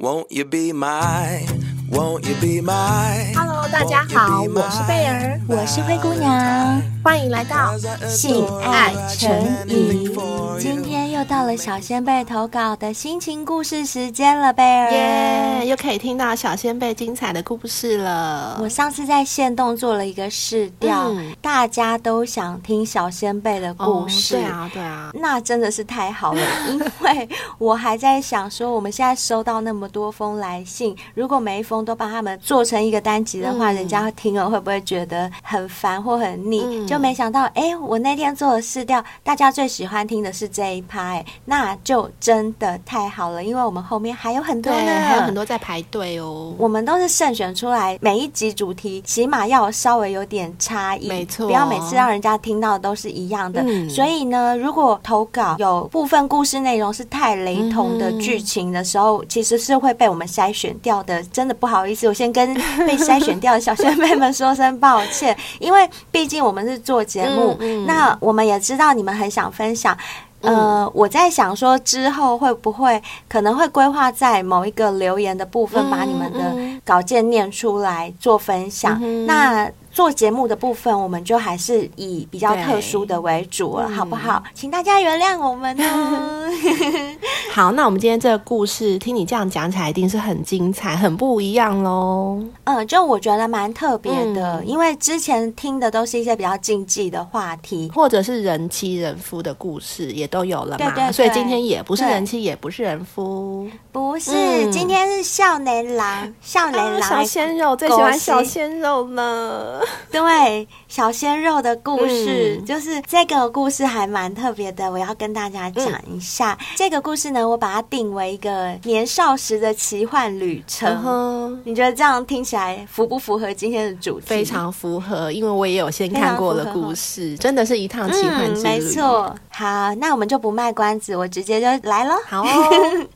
Won't you be my, won't you be my? Hello，大家好，我是贝儿，我是灰姑娘，欢迎来到性爱成瘾。今天又到了小仙贝投稿的心情故事时间了，贝儿，耶，又可以听到小仙贝精彩的故事了。我上次在线动做了一个试调，嗯、大家都想听小仙贝的故事，哦、对啊，对啊，那真的是太好了，因为我还在想说，我们现在收到那么多封来信，如果每一封都帮他们做成一个单集的话，嗯、人家听了会不会觉得很烦或很腻？嗯、就没想到，哎，我那天做的试调，大家最喜欢听的是这一趴，哎，那就真的太好了，因为我们后面还有很多呢，还有很多在排队哦。我们都是慎选出来，每一集主题起码要稍微有点差异，没错，不要每次让人家听到的都是一样的。嗯、所以呢，如果投稿有部分故事内容是太雷同的剧情的时候，嗯、其实是。会被我们筛选掉的，真的不好意思，我先跟被 筛选掉的小学妹们说声抱歉，因为毕竟我们是做节目，那我们也知道你们很想分享。呃，嗯、我在想说之后会不会可能会规划在某一个留言的部分，把你们的稿件念出来做分享。那。做节目的部分，我们就还是以比较特殊的为主了，好不好？嗯、请大家原谅我们哦。好，那我们今天这个故事，听你这样讲起来，一定是很精彩、很不一样喽。嗯，就我觉得蛮特别的，嗯、因为之前听的都是一些比较禁忌的话题，或者是人妻人夫的故事，也都有了嘛。对对对，所以今天也不是人妻，也不是人夫，不是，嗯、今天是少年郎，少年郎、啊、小鲜肉最喜欢小鲜肉了。对，小鲜肉的故事，嗯、就是这个故事还蛮特别的，我要跟大家讲一下。嗯、这个故事呢，我把它定为一个年少时的奇幻旅程。你觉得这样听起来符不符合今天的主题？非常符合，因为我也有先看过的故事，真的是一趟奇幻之旅。嗯、没错，好，那我们就不卖关子，我直接就来了。好哦。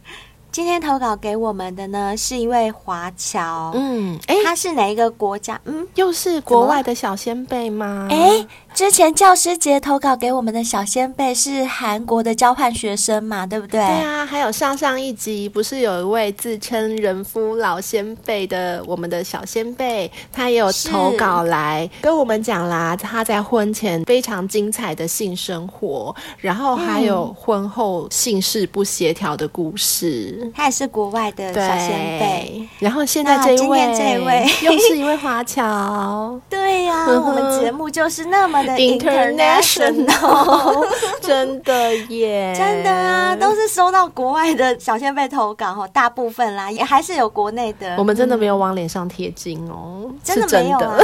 今天投稿给我们的呢，是一位华侨。嗯，哎，他是哪一个国家？嗯，又是国外的小先辈吗？哎。之前教师节投稿给我们的小先辈是韩国的交换学生嘛，对不对？对啊，还有上上一集不是有一位自称人夫老先辈的我们的小先辈，他也有投稿来跟我们讲啦，他在婚前非常精彩的性生活，然后还有婚后性事不协调的故事。嗯、他也是国外的小先辈，然后现在这一位，今天这一位又是一位华侨。对呀、啊，我们节目就是那么。International，真的耶，真的啊，都是收到国外的小仙贝投稿哦，大部分啦，也还是有国内的。我们真的没有往脸上贴金哦，真的。没有啊，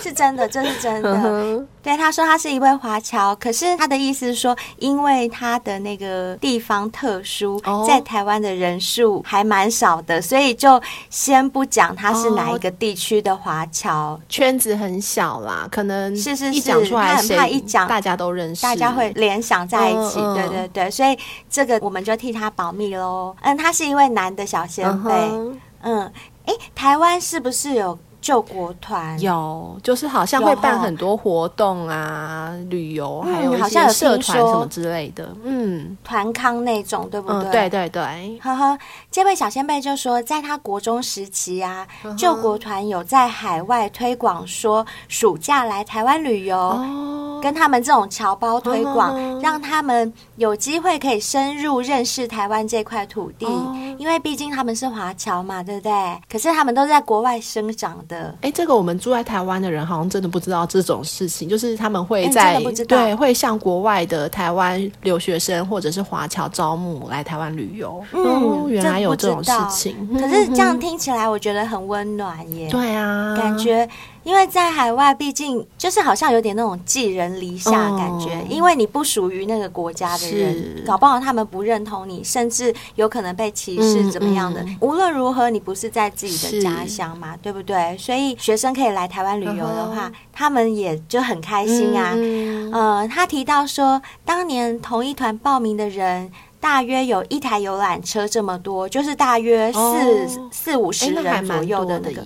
是真的，这 是真的。对，他说他是一位华侨，可是他的意思是说，因为他的那个地方特殊，在台湾的人数还蛮少的，所以就先不讲他是哪一个地区的华侨，圈子很小啦，可能是是是。他很怕一讲，大家都认识，大家会联想在一起。对对对，所以这个我们就替他保密喽。嗯，他是一位男的小先辈。嗯，嗯，哎，台湾是不是有？救国团。有，就是好像会办很多活动啊，后旅游，还有一些社团什么之类的，嗯，团康那种，对不对？嗯、对对对。呵呵，这位小仙贝就说，在他国中时期啊，呵呵救国团有在海外推广，说暑假来台湾旅游，哦、跟他们这种侨胞推广，让他们有机会可以深入认识台湾这块土地，哦、因为毕竟他们是华侨嘛，对不对？可是他们都是在国外生长的。哎，这个我们住在台湾的人好像真的不知道这种事情，就是他们会在对会向国外的台湾留学生或者是华侨招募来台湾旅游。嗯，哦、原来有这种事情。可是这样听起来，我觉得很温暖耶。对啊，感觉。因为在海外，毕竟就是好像有点那种寄人篱下的感觉，哦、因为你不属于那个国家的人，搞不好他们不认同你，甚至有可能被歧视怎么样的。嗯嗯、无论如何，你不是在自己的家乡嘛，对不对？所以学生可以来台湾旅游的话，嗯、他们也就很开心啊。嗯，呃、他提到说，当年同一团报名的人大约有一台游览车这么多，就是大约四、哦、四五十人左右的那个。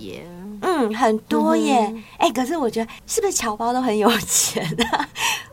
嗯，很多耶！哎、嗯欸，可是我觉得是不是侨胞都很有钱啊？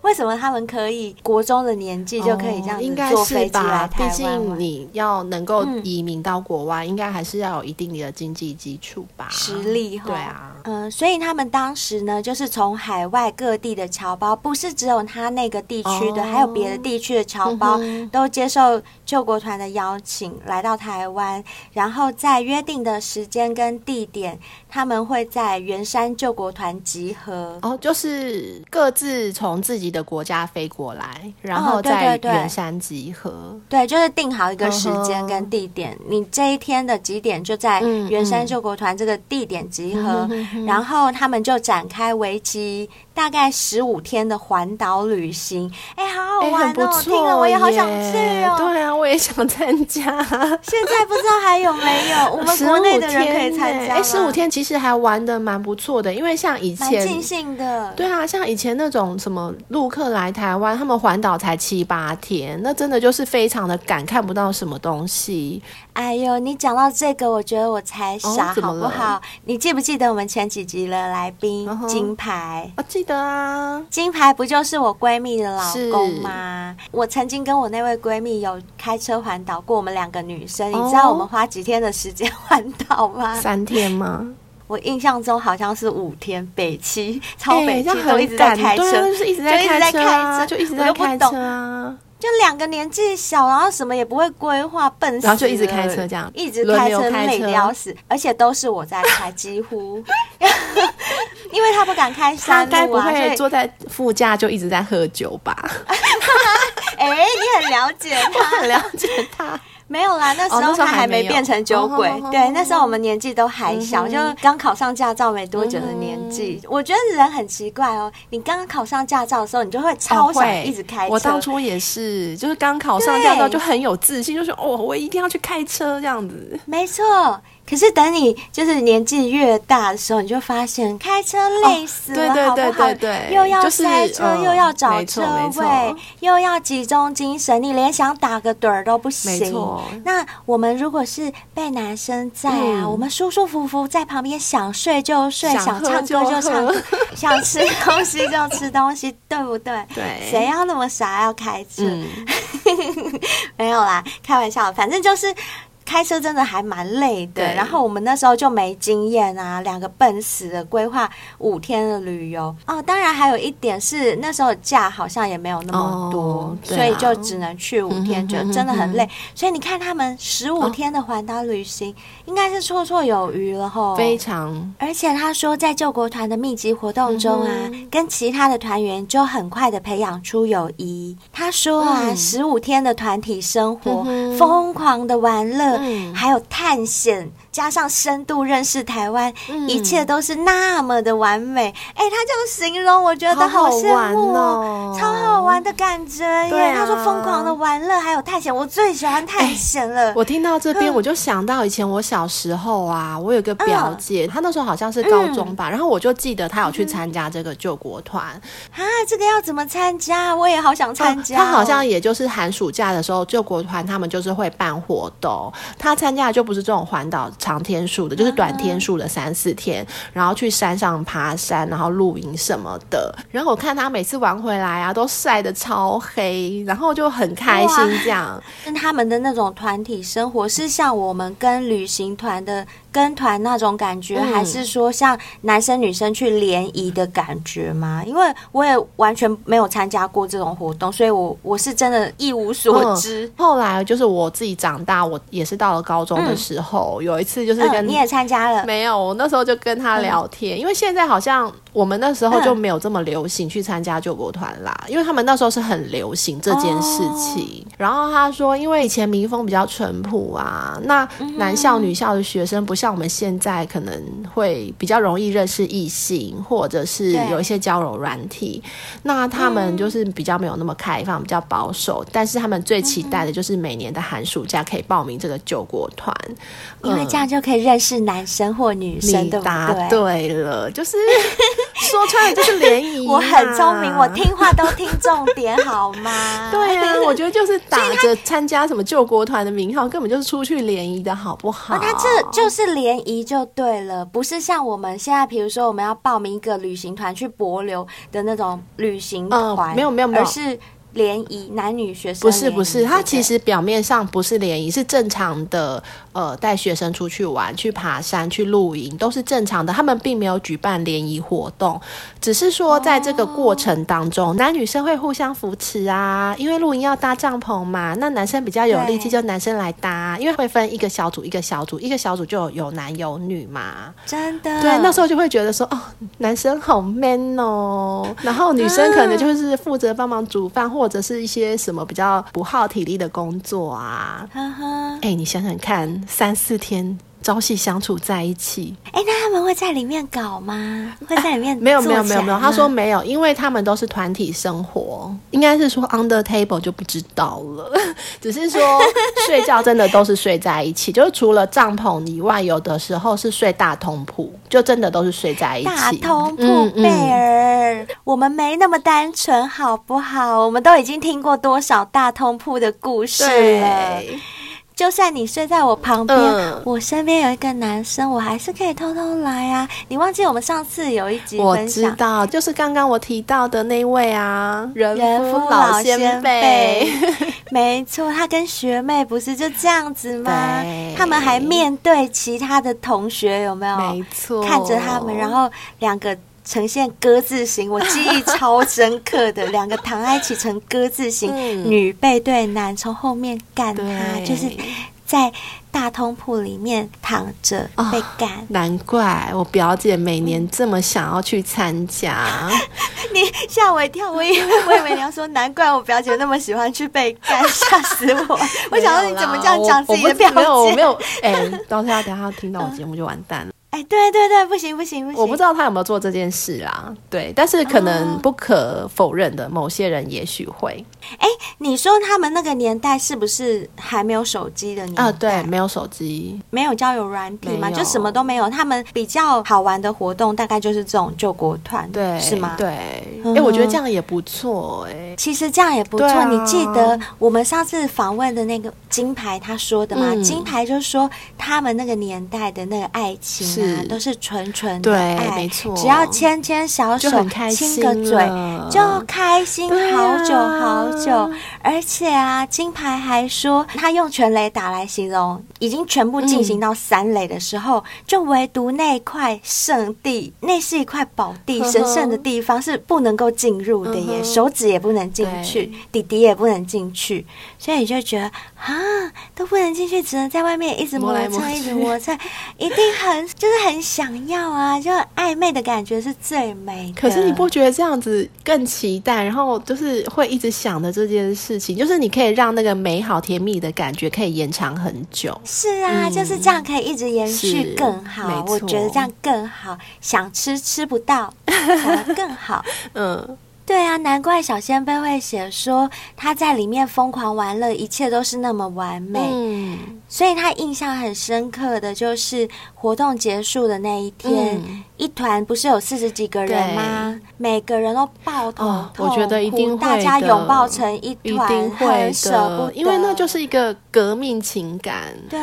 为什么他们可以国中的年纪就可以这样子坐飞机来台湾？毕竟你要能够移民到国外，嗯、应该还是要有一定的经济基础吧，实力。对啊，嗯，所以他们当时呢，就是从海外各地的侨胞，不是只有他那个地区的，哦、还有别的地区的侨胞，嗯、都接受救国团的邀请来到台湾，然后在约定的时间跟地点，他们会在圆山救国团集合。哦，就是各自从自己的国家飞过来，然后在圆山集合。哦、对，对，对，对，就是定好一个时间跟地点，嗯、你这一天的几点就在圆山救国团这个地点集合，然后他们就展开为期大概十五天的环岛旅行。哎，好好玩哦！听了我也好想去哦。对啊，我也想参加。现在不知道还有没有 我们国内的人可以参加。哎，十五天其实还玩的蛮不错的，因为像以前蛮尽兴的。对啊，像以前那种什么陆客来台湾，他们环岛才七八天，那真的就是非常的赶，看不到什么东西。哎呦，你讲到这个，我觉得我才傻，哦、好不好？你记不记得我们前几集的来宾、uh. 金牌？我、哦、记得啊，金牌不就是我闺蜜的老公吗？我曾经跟我那位闺蜜有开车环岛过，我们两个女生，哦、你知道我们花几天的时间环岛吗？三天吗？我印象中好像是五天，北七超北七都一直在开车，就是一直在开车，就一直在开车啊。就两个年纪小，然后什么也不会规划，笨死，然后就一直开车这样，一直开车累得要死，而且都是我在开，几乎，因为他不敢开山路啊，他该不会坐在副驾就一直在喝酒吧？哎、欸，你很了解他，很了解他。没有啦，那时候他还没变成酒鬼。哦、对，那时候我们年纪都还小，就刚考上驾照没多久的年纪。嗯、我觉得人很奇怪哦，你刚刚考上驾照的时候，你就会超想一直开车。哦、我当初也是，就是刚考上驾照就很有自信，就是哦，我一定要去开车这样子。没错。可是等你就是年纪越大的时候，你就发现开车累死了，好不好？又要塞车，又要找车位，又要集中精神，你连想打个盹儿都不行。那我们如果是被男生在啊，我们舒舒服服在旁边，想睡就睡，想唱歌就唱歌，想吃东西就吃东西，对不对？对。谁要那么傻要开车？没有啦，开玩笑，反正就是。开车真的还蛮累的，然后我们那时候就没经验啊，两个笨死的规划五天的旅游哦。当然还有一点是那时候假好像也没有那么多，哦啊、所以就只能去五天，就真的很累。嗯、哼哼哼，所以你看他们十五天的环岛旅行，哦、应该是绰绰有余了吼。非常，而且他说在救国团的密集活动中啊，嗯、跟其他的团员就很快的培养出友谊。他说啊，十五、嗯、天的团体生活，疯狂的玩乐。嗯，还有探险，加上深度认识台湾，嗯、一切都是那么的完美。哎、欸，他这样形容，我觉得好羡慕哦，超好玩的感觉耶。他说疯狂的玩乐，还有探险，我最喜欢探险了。欸、我听到这边，我就想到以前我小时候啊，我有个表姐，嗯、她那时候好像是高中吧，嗯、然后我就记得她有去参加这个救国团啊。这个要怎么参加？我也好想参加、哦。她好像也就是寒暑假的时候，救国团他们就是会办活动。她参加的就不是这种环岛长天数的，就是短天数的三四天，然后去山上爬山，然后露营什么的。然后我看他每次玩回来啊，都晒得超黑，然后就很开心这样。跟他们的那种团体生活是像我们跟旅行团的。跟团那种感觉，还是说像男生女生去联谊的感觉吗？因为我也完全没有参加过这种活动，所以我我是真的一无所知。嗯、后来就是我自己长大，我也是到了高中的时候，嗯、有一次就是跟、嗯、你也参加了，没有？我那时候就跟他聊天，嗯、因为现在好像我们那时候就没有这么流行去参加救国团啦，嗯、因为他们那时候是很流行这件事情。哦、然后他说，因为以前民风比较淳朴啊，那男校女校的学生不像我们现在可能会比较容易认识异性，或者是有一些交友软体。那他们就是比较没有那么开放，嗯、比较保守。但是他们最期待的就是每年的寒暑假可以报名这个救国团，因为这样就可以认识男生或女生。你答对了，就是 说穿了就是联谊。我很聪明，我听话都听重点，好吗？对啊，我觉得就是 打着参加什么救国团的名号，根本就是出去联谊的好不好？那、哦、这就是是联谊就对了，不是像我们现在，比如说我们要报名一个旅行团去博流的那种旅行团，没有没有没有，而是。联谊男女学生不是不是，他其实表面上不是联谊，是正常的。呃，带学生出去玩、去爬山、去露营都是正常的。他们并没有举办联谊活动，只是说在这个过程当中，哦、男女生会互相扶持啊。因为露营要搭帐篷嘛，那男生比较有力气，就男生来搭。因为会分一个小组一个小组，一个小组就有有男有女嘛。真的。对，那时候就会觉得说，哦，男生好 man 哦，然后女生可能就是负责帮忙煮饭，或者是一些什么比较不耗体力的工作啊。哎、欸，你想想看。三四天朝夕相处在一起，哎、欸，那他们会在里面搞吗？会在里面、啊、没有没有没有没有，他说没有，因为他们都是团体生活，应该是说 under table 就不知道了，只是说睡觉真的都是睡在一起，就是除了帐篷以外，有的时候是睡大通铺，就真的都是睡在一起。大通铺，贝儿、嗯嗯，我们没那么单纯好不好？我们都已经听过多少大通铺的故事了。就算你睡在我旁边，嗯，我身边有一个男生，我还是可以偷偷来啊！你忘记我们上次有一集我知道，就是刚刚我提到的那位啊，人夫老先辈，没错，他跟学妹不是就这样子吗？他们还面对其他的同学，有没有？没错，看着他们，然后两个。呈现鸽字形，我记忆超深刻的，两个躺在一起成鸽字形，嗯、女背对男，从后面干他，就是在大通铺里面躺着被干、哦。难怪我表姐每年这么想要去参加，你吓我一跳，我以为我以为你要说，难怪我表姐那么喜欢去被干，吓死我！我想说你怎么这样讲自己的表姐？没有，我没有，哎、欸，到时候等下听到我节目就完蛋了。哎，对对对，不行不行不行！我不知道他有没有做这件事啊。对，但是可能不可否认的，某些人也许会。哎，你说他们那个年代是不是还没有手机的年代？啊，对，没有手机，没有交友软体嘛，就什么都没有。他们比较好玩的活动，大概就是这种救国团，对，是吗？对。哎，我觉得这样也不错。哎，其实这样也不错。啊、你记得我们上次访问的那个金牌他说的吗？嗯、金牌就说他们那个年代的那个爱情。是都是纯纯的爱，没错，只要牵牵小手，亲个嘴，就开心好久好久。啊、而且啊，金牌还说，他用全垒打来形容，已经全部进行到三垒的时候，嗯、就唯独那块圣地，那是一块宝地，神圣的地方是不能够进入的耶，手指也不能进去，弟弟也不能进去，所以你就觉得啊，都不能进去，只能在外面一直磨蹭，一直磨蹭，一定很就。就是很想要啊，就暧昧的感觉是最美的。可是你不觉得这样子更期待，然后就是会一直想的这件事情，就是你可以让那个美好甜蜜的感觉可以延长很久。是啊，嗯、就是这样可以一直延续更好。我觉得这样更好，想吃吃不到，想得更好。嗯。对啊，难怪小仙贝会写说他在里面疯狂玩乐，一切都是那么完美。嗯，所以他印象很深刻的就是活动结束的那一天，嗯、一团不是有四十几个人吗？每个人都抱头、哦、我觉得一定会大家拥抱成一团，一定会很舍不得，因为那就是一个革命情感。对，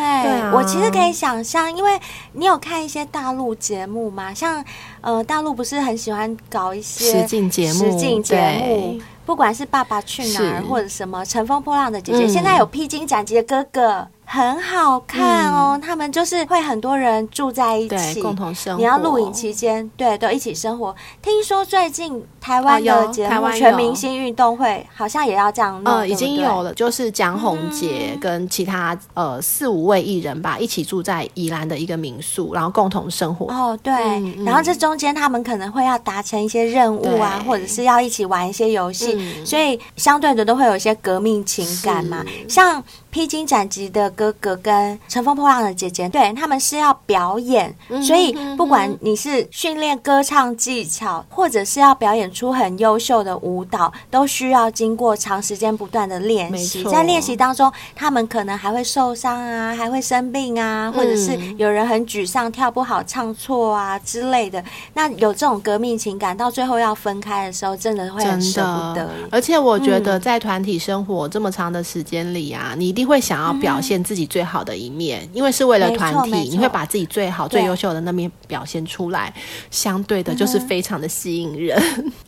我其实可以想象，因为你有看一些大陆节目吗？像。呃，大陆不是很喜欢搞一些实境节目，实境节目，不管是《爸爸去哪儿》或者什么《乘风破浪的姐姐》，嗯，现在有《披荆斩棘的哥哥》。很好看哦，嗯，他们就是会很多人住在一起，共同生活。你要录影期间，对，都一起生活。听说最近台湾的节目《全明星运动会》好像也要这样弄，呃，已经有了，就是蒋宏杰跟其他呃四五位艺人吧，一起住在宜兰的一个民宿，然后共同生活。哦，对，嗯，然后这中间他们可能会要达成一些任务啊，或者是要一起玩一些游戏，嗯，所以相对的都会有一些革命情感嘛，像。披荆斩棘的哥哥跟乘风破浪的姐姐，对，他们是要表演，所以不管你是训练歌唱技巧，或者是要表演出很优秀的舞蹈，都需要经过长时间不断的练习。在练习当中，他们可能还会受伤啊，还会生病啊，或者是有人很沮丧，跳不好、唱错啊之类的。那有这种革命情感，到最后要分开的时候，真的会很舍不得。而且我觉得，在团体生活这么长的时间里啊，你一定会想要表现自己最好的一面，因为是为了团体，你会把自己最好、最优秀的那面表现出来。相对的，就是非常的吸引人。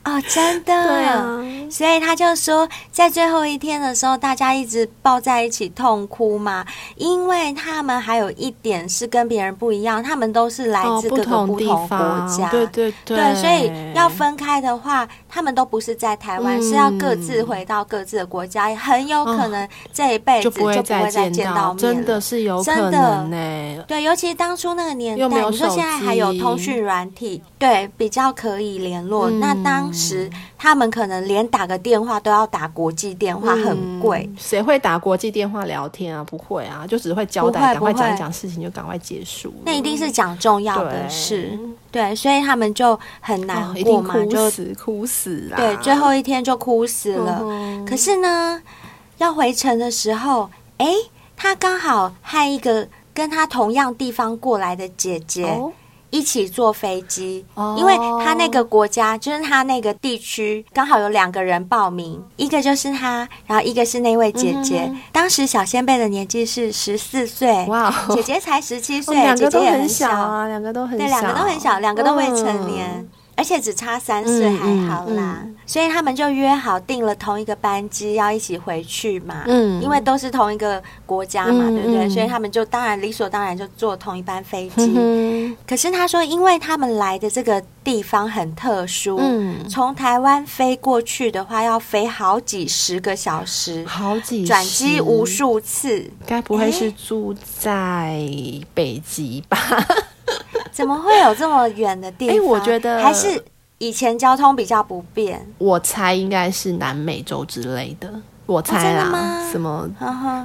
哦，真的。对啊，所以他就说，在最后一天的时候，大家一直抱在一起痛哭嘛，因为他们还有一点是跟别人不一样，他们都是来自各个不同国家，对对对，对，所以要分开的话，他们都不是在台湾，是要各自回到各自的国家，也很有可能这一辈子就不会再见到面，真的是有可能呢。对，尤其当初那个年代，你说现在还有通讯软体，对，比较可以联络。那当时他们可能连打个电话都要打国际电话，很贵。谁会打国际电话聊天啊？不会啊，就只会交代，赶快讲一讲事情就赶快结束。那一定是讲重要的事，对，所以他们就很难过嘛，就哭死了。对，最后一天就哭死了。可是呢，要回程的时候，哎，他刚好和一个跟他同样地方过来的姐姐。一起坐飞机，因为他那个国家就是他那个地区刚好有两个人报名，一个就是他，然后一个是那位姐姐。当时小先辈的年纪是十四岁，哇，姐姐才十七岁，姐姐也很小啊，两个都很小对，两个都很小，两个都未成年。而且只差三岁，还好啦，嗯嗯、所以他们就约好订了同一个班机，要一起回去嘛。嗯，因为都是同一个国家嘛，嗯、对不对？所以他们就当然理所当然就坐同一班飞机。嗯、可是他说，因为他们来的这个地方很特殊，嗯，从台湾飞过去的话要飞好几十个小时，好几转机无数次，该不会是住在北极吧？怎么会有这么远的地方？哎，我觉得还是以前交通比较不便。我猜应该是南美洲之类的，我猜啦，什么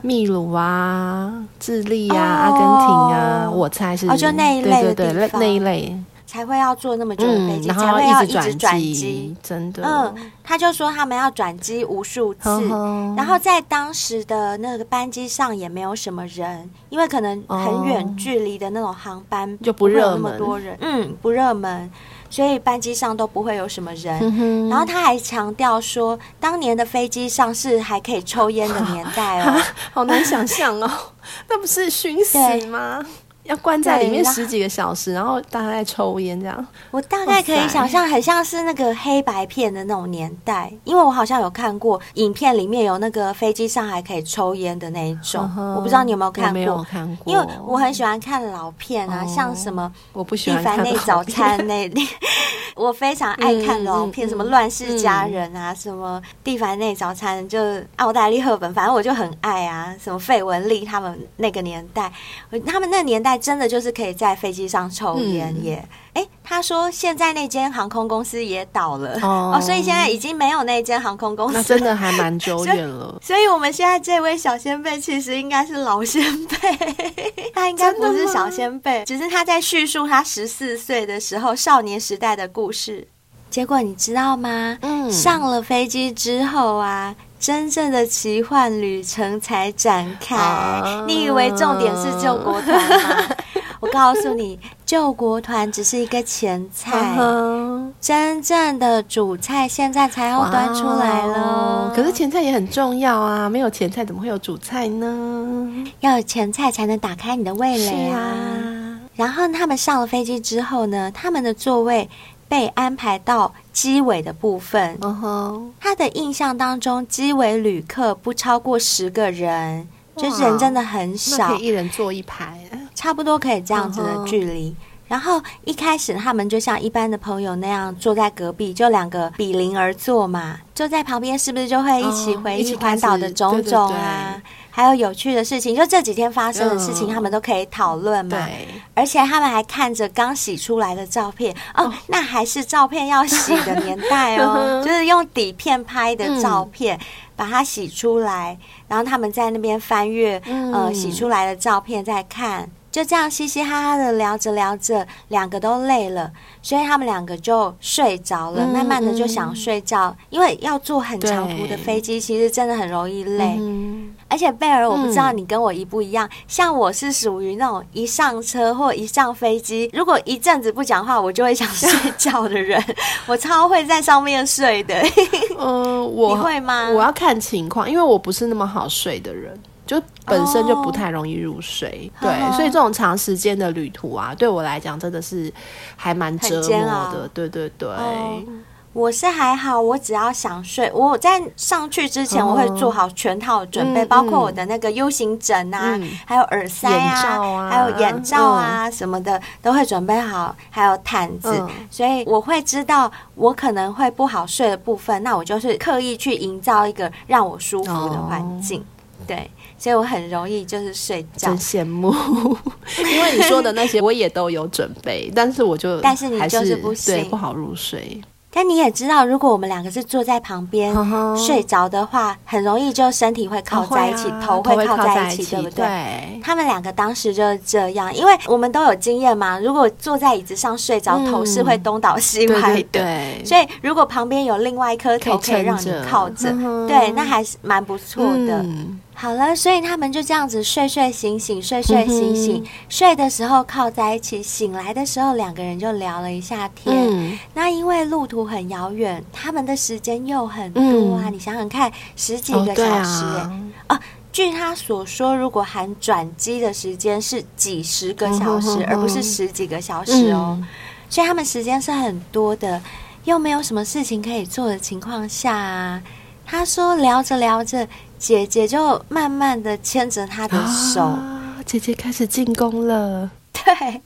秘鲁啊、智利啊、阿根廷啊，我猜是哦，就那一类对对对，那一类。才会要坐那么久的飞机，嗯、才会要一直转机，真的。嗯，他就说他们要转机无数次，呵呵然后在当时的那个班机上也没有什么人，因为可能很远距离的那种航班就不热门，那么多人，嗯，不热门，所以班机上都不会有什么人。嗯、然后他还强调说，当年的飞机上是还可以抽烟的年代哦，好难想象哦，那不是熏死吗？要关在里面十几个小时，然后大家在抽烟这样。我大概可以想象，很像是那个黑白片的那种年代，因为我好像有看过影片，里面有那个飞机上还可以抽烟的那一种。我不知道你有没有看过？没有看过。因为我很喜欢看老片啊，像什么我不喜欢《蒂凡内早餐》那，我非常爱看老片，什么《乱世佳人》啊，什么《蒂凡内早餐》，就奥黛丽·赫本，反正我就很爱啊。什么费雯丽他们那个年代，他们那个年代。真的就是可以在飞机上抽烟耶！哎、嗯，他说现在那间航空公司也倒了哦，哦，所以现在已经没有那间航空公司，那真的还蛮久远了所。所以我们现在这位小先辈其实应该是老先辈，他应该不是小先辈，只是他在叙述他十四岁的时候少年时代的故事。结果你知道吗？嗯，上了飞机之后啊。真正的奇幻旅程才展开。啊、你以为重点是救国团吗？我告诉你，救国团只是一个前菜，啊、真正的主菜现在才要端出来了。可是前菜也很重要啊，没有前菜怎么会有主菜呢？要有前菜才能打开你的味蕾啊。啊然后他们上了飞机之后呢，他们的座位。被安排到机尾的部分。Uh. 他的印象当中，机尾旅客不超过十个人，就是人真的很少，可以一人坐一排，差不多可以这样子的距离。Uh huh. 然后一开始他们就像一般的朋友那样坐在隔壁，就两个比邻而坐嘛，坐在旁边是不是就会一起回忆环岛的种种啊？Uh. 还有有趣的事情，就这几天发生的事情，他们都可以讨论嘛。对，而且他们还看着刚洗出来的照片，哦，那还是照片要洗的年代哦，就是用底片拍的照片，把它洗出来，然后他们在那边翻阅，呃，洗出来的照片再看，就这样嘻嘻哈哈的聊着聊着，两个都累了，所以他们两个就睡着了。嗯、慢慢的就想睡觉，嗯、因为要坐很长途的飞机，其实真的很容易累。嗯、而且贝尔，我不知道你跟我一不一样，嗯、像我是属于那种一上车或一上飞机，如果一阵子不讲话，我就会想睡觉的人。我超会在上面睡的。嗯、呃，我你会吗？我要看情况，因为我不是那么好睡的人。就本身就不太容易入睡，oh, 对，所以这种长时间的旅途啊，对我来讲真的是还蛮折磨的。对对对，oh, 我是还好，我只要想睡，我在上去之前我会做好全套准备，oh, 包括我的那个 U 型枕啊，嗯、还有耳塞啊，啊还有眼罩啊什么的、嗯、都会准备好，还有毯子，嗯、所以我会知道我可能会不好睡的部分，那我就是刻意去营造一个让我舒服的环境，oh. 对。所以我很容易就是睡觉，真羡慕。因为你说的那些我也都有准备，但是我就但是你就是不行，对，不好入睡。但你也知道，如果我们两个是坐在旁边睡着的话，很容易就身体会靠在一起，头会靠在一起，对不对？他们两个当时就是这样，因为我们都有经验嘛。如果坐在椅子上睡着，头是会东倒西歪的。对，所以如果旁边有另外一颗头可以让你靠着，对，那还是蛮不错的。好了，所以他们就这样子睡睡醒醒，睡睡醒醒。嗯、睡的时候靠在一起，醒来的时候两个人就聊了一下天。嗯、那因为路途很遥远，他们的时间又很多啊。嗯、你想想看，十几个小时耶，哦，啊，据他所说，如果含转机的时间是几十个小时，嗯、哼哼而不是十几个小时哦。嗯、所以他们时间是很多的，又没有什么事情可以做的情况下啊。他说聊着聊着。姐姐就慢慢的牵着他的手，啊，姐姐开始进攻了。对，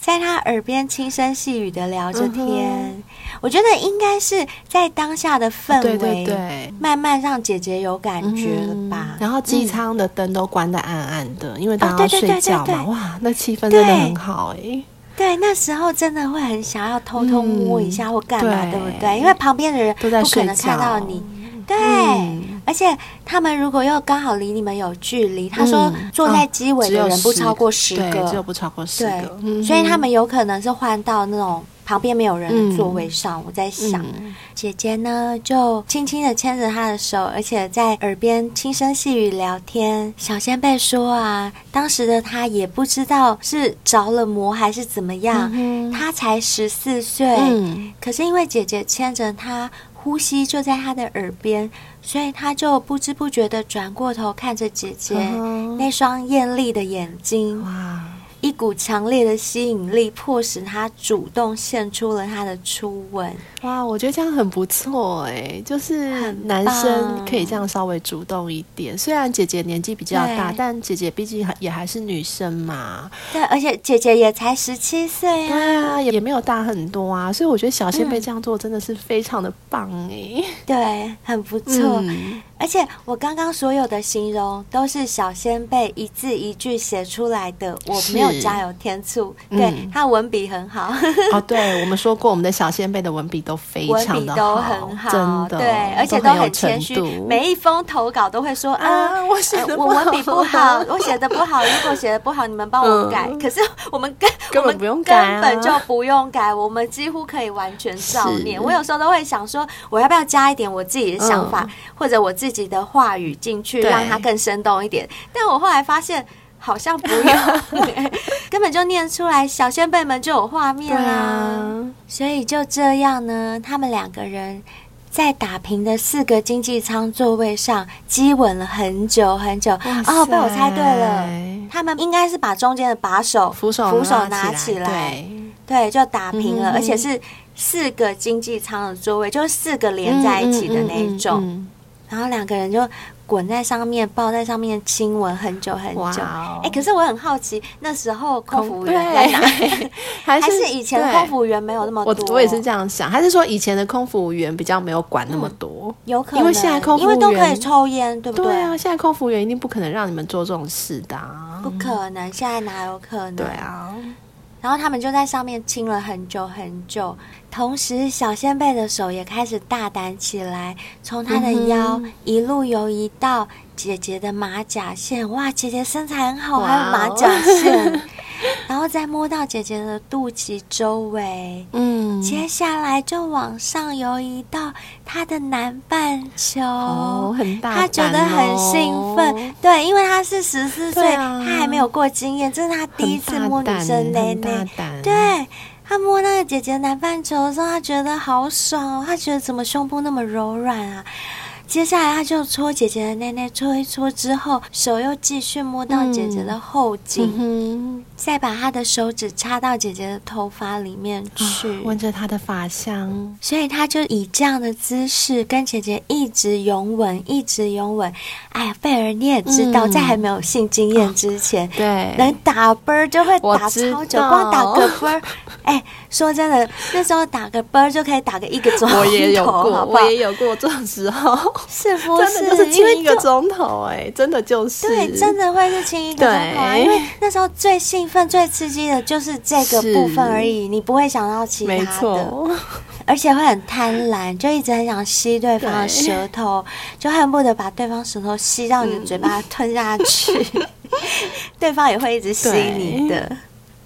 在他耳边轻声细语的聊着天。我觉得应该是在当下的氛围，对对对，慢慢让姐姐有感觉了吧。然后机舱的灯都关得暗暗的，嗯、因为大家要睡觉嘛。哇，那气氛真的很好哎，欸。对，那时候真的会很想要偷偷摸一下或干嘛，嗯、对，对不对？因为旁边的人不可能看到你。对，嗯、而且他们如果又刚好离你们有距离，嗯、他说坐在机尾的人不超过十个，只有不超过十个，所以他们有可能是换到那种旁边没有人的座位上。嗯、我在想，嗯、姐姐呢就轻轻的牵着他的手，而且在耳边轻声细语聊天。小仙贝说啊，当时的他也不知道是着了魔还是怎么样，嗯、他才十四岁，嗯、可是因为姐姐牵着他。呼吸就在他的耳边，所以他就不知不觉的转过头看着姐姐，uh huh. 那双艳丽的眼睛。一股强烈的吸引力迫使他主动献出了他的初吻。哇，我觉得这样很不错哎，就是男生可以这样稍微主动一点。虽然姐姐年纪比较大，但姐姐毕竟也还是女生嘛。对，而且姐姐也才十七岁啊。对啊，也没有大很多啊。所以我觉得小仙贝这样做真的是非常的棒哎。对，很不错。嗯而且我刚刚所有的形容都是小先辈一字一句写出来的，我没有加油添醋。对，嗯、他文笔很好。哦，对，我们说过，我们的小先辈的文笔都非常的好，都很好，真的。对，而且都很谦虚，每一封投稿都会说啊，啊我写的、呃、我文笔不好，我写的不好。如果写的不好，你们帮我改。嗯、可是我们根根本不用改、啊，根本就不用改，我们几乎可以完全照念。我有时候都会想说，我要不要加一点我自己的想法，嗯、或者我自己的话语进去，让它更生动一点。但我后来发现，好像不用，根本就念出来，小仙辈们就有画面啦。啊、所以就这样呢，他们两个人在打平的四个经济舱座位上激吻了很久很久。哦，被我猜对了，他们应该是把中间的把手扶手扶手拿起来，对，对，就打平了，嗯、而且是四个经济舱的座位，就是四个连在一起的那一种。然后两个人就滚在上面，抱在上面亲吻很久很久。哎、欸，可是我很好奇，那时候空服员在哪里？还是以前的空服员没有那么多？我我也是这样想，还是说以前的空服员比较没有管那么多？嗯、有可能，因为现在空服员因为都可以抽烟，对不对？对啊，现在空服员一定不可能让你们做这种事的、啊，不可能，现在哪有可能？对啊。然后他们就在上面亲了很久很久，同时小仙贝的手也开始大胆起来，从他的腰一路游移到姐姐的马甲线。哇，姐姐身材很好，还有马甲线。然后再摸到姐姐的肚脐周围，嗯，接下来就往上游移到她的南半球，哦，很大，她觉得很兴奋，对，因为她是十四岁，啊、她还没有过经验，这是她第一次摸女生内内，对。他摸那个姐姐南半球的时候，他觉得好爽哦，他觉得怎么胸部那么柔软啊？接下来他就搓姐姐的内内，搓一搓之后，手又继续摸到姐姐的后颈，嗯嗯、再把他的手指插到姐姐的头发里面去，闻、哦、着她的发香。所以他就以这样的姿势跟姐姐一直拥吻，一直拥吻。哎呀，贝儿你也知道，嗯、在还没有性经验之前，哦、对，能打啵儿就会打超久，光打个啵儿，哎，说真的，那时候打个啵儿就可以打个一个钟头，我也有过，好好？我也有过这种时候。是不是？真的就是亲一个钟头哎，真的就是对，真的会是亲一个钟头啊！因为那时候最兴奋、最刺激的就是这个部分而已，你不会想到其他的，而且会很贪婪，就一直很想吸对方的舌头，就恨不得把对方舌头吸到你的嘴巴吞下去，对方也会一直吸你的。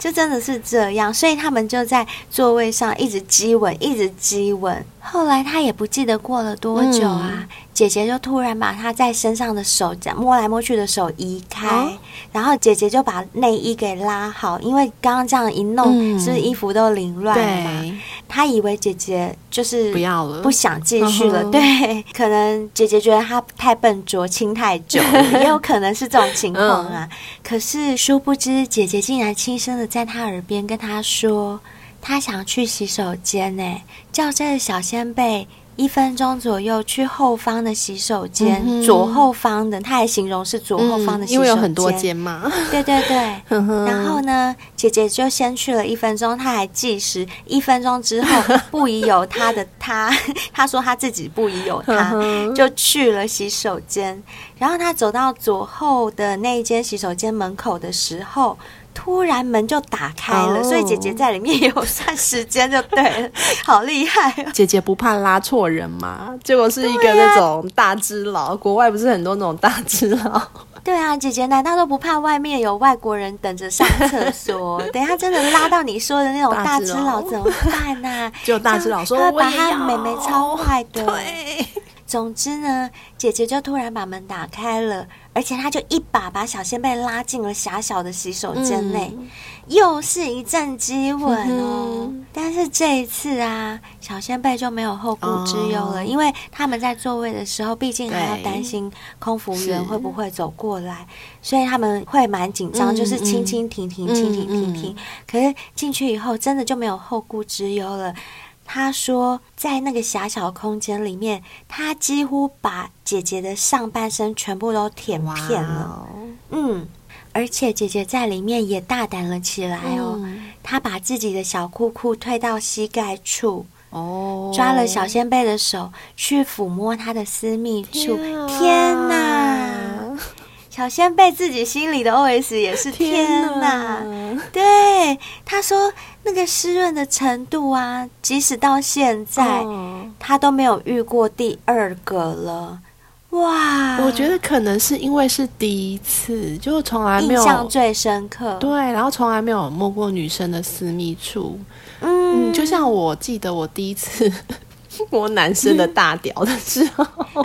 就真的是这样，所以他们就在座位上一直激吻，一直激吻。后来他也不记得过了多久啊，嗯、姐姐就突然把他在身上的手这样摸来摸去的手移开，哦、然后姐姐就把内衣给拉好，因为刚刚这样一弄，嗯、是不是衣服都凌乱了嘛？他以为姐姐就是不要了，不想继续了。对，可能姐姐觉得他太笨拙，亲太久了，也有可能是这种情况啊。嗯、可是殊不知，姐姐竟然轻声的在他耳边跟他说：“他想去洗手间呢，叫这个小仙贝。”一分钟左右去后方的洗手间，嗯、左后方的，他还形容是左后方的洗手间，嗯、因为有很多间嘛。对对对，然后呢，姐姐就先去了一分钟，他还计时，一分钟之后 不疑有他的他，他说他自己不疑有他，就去了洗手间。然后他走到左后的那一间洗手间门口的时候。突然门就打开了，oh. 所以姐姐在里面有算时间就对了，好厉害啊！姐姐不怕拉错人吗？结果是一个那种大只佬，啊、国外不是很多那种大只佬？对啊，姐姐难道都不怕外面有外国人等着上厕所？等一下真的拉到你说的那种大只佬怎么办呢、啊？就大只佬说他把他妹妹超坏的。对，总之呢，姐姐就突然把门打开了。而且她就一把把小仙贝拉进了狭小的洗手间内，嗯、又是一阵激吻哦。嗯、但是这一次啊，小仙贝就没有后顾之忧了，哦、因为他们在座位的时候，毕竟还要担心空服员会不会走过来，所以他们会蛮紧张，嗯、就是蜻蜻蜓蜓，蜻蜓停停。可是进去以后，真的就没有后顾之忧了。他说，在那个狭小空间里面，他几乎把姐姐的上半身全部都舔遍了。Wow. 嗯，而且姐姐在里面也大胆了起来哦。嗯、她把自己的小裤裤退到膝盖处，哦，oh. 抓了小仙贝的手去抚摸她的私密处。天，啊、天哪！小仙贝自己心里的 OS 也是天哪！天哪对，他说那个湿润的程度啊，即使到现在，哦、他都没有遇过第二个了。哇！我觉得可能是因为是第一次，就从来没有印象最深刻。对，然后从来没有摸过女生的私密处。嗯，嗯，就像我记得我第一次。摸男生的大屌的时候，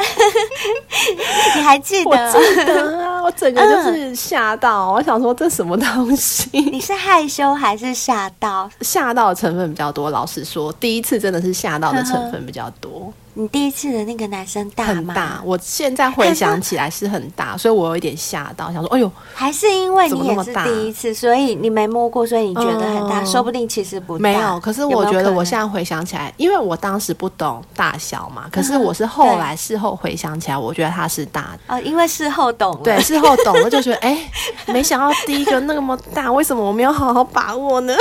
你还记得？我记得啊，我整个就是吓到，嗯、我想说这什么东西？你是害羞还是吓到？吓到的成分比较多。老实说，第一次真的是吓到的成分比较多。你第一次的那个男生大吗？很大，我现在回想起来是很大，所以我有一点吓到，想说，哎呦，还是因为你也是第一次，所以你没摸过，所以你觉得很大，说不定其实不大。没有，可是我觉得我现在回想起来，因为我当时不懂大小嘛，可是我是后来事后回想起来，我觉得它是大的。哦，因为事后懂了，对，事后懂了，就觉得哎，没想到第一个那么大，为什么我没有好好把握呢？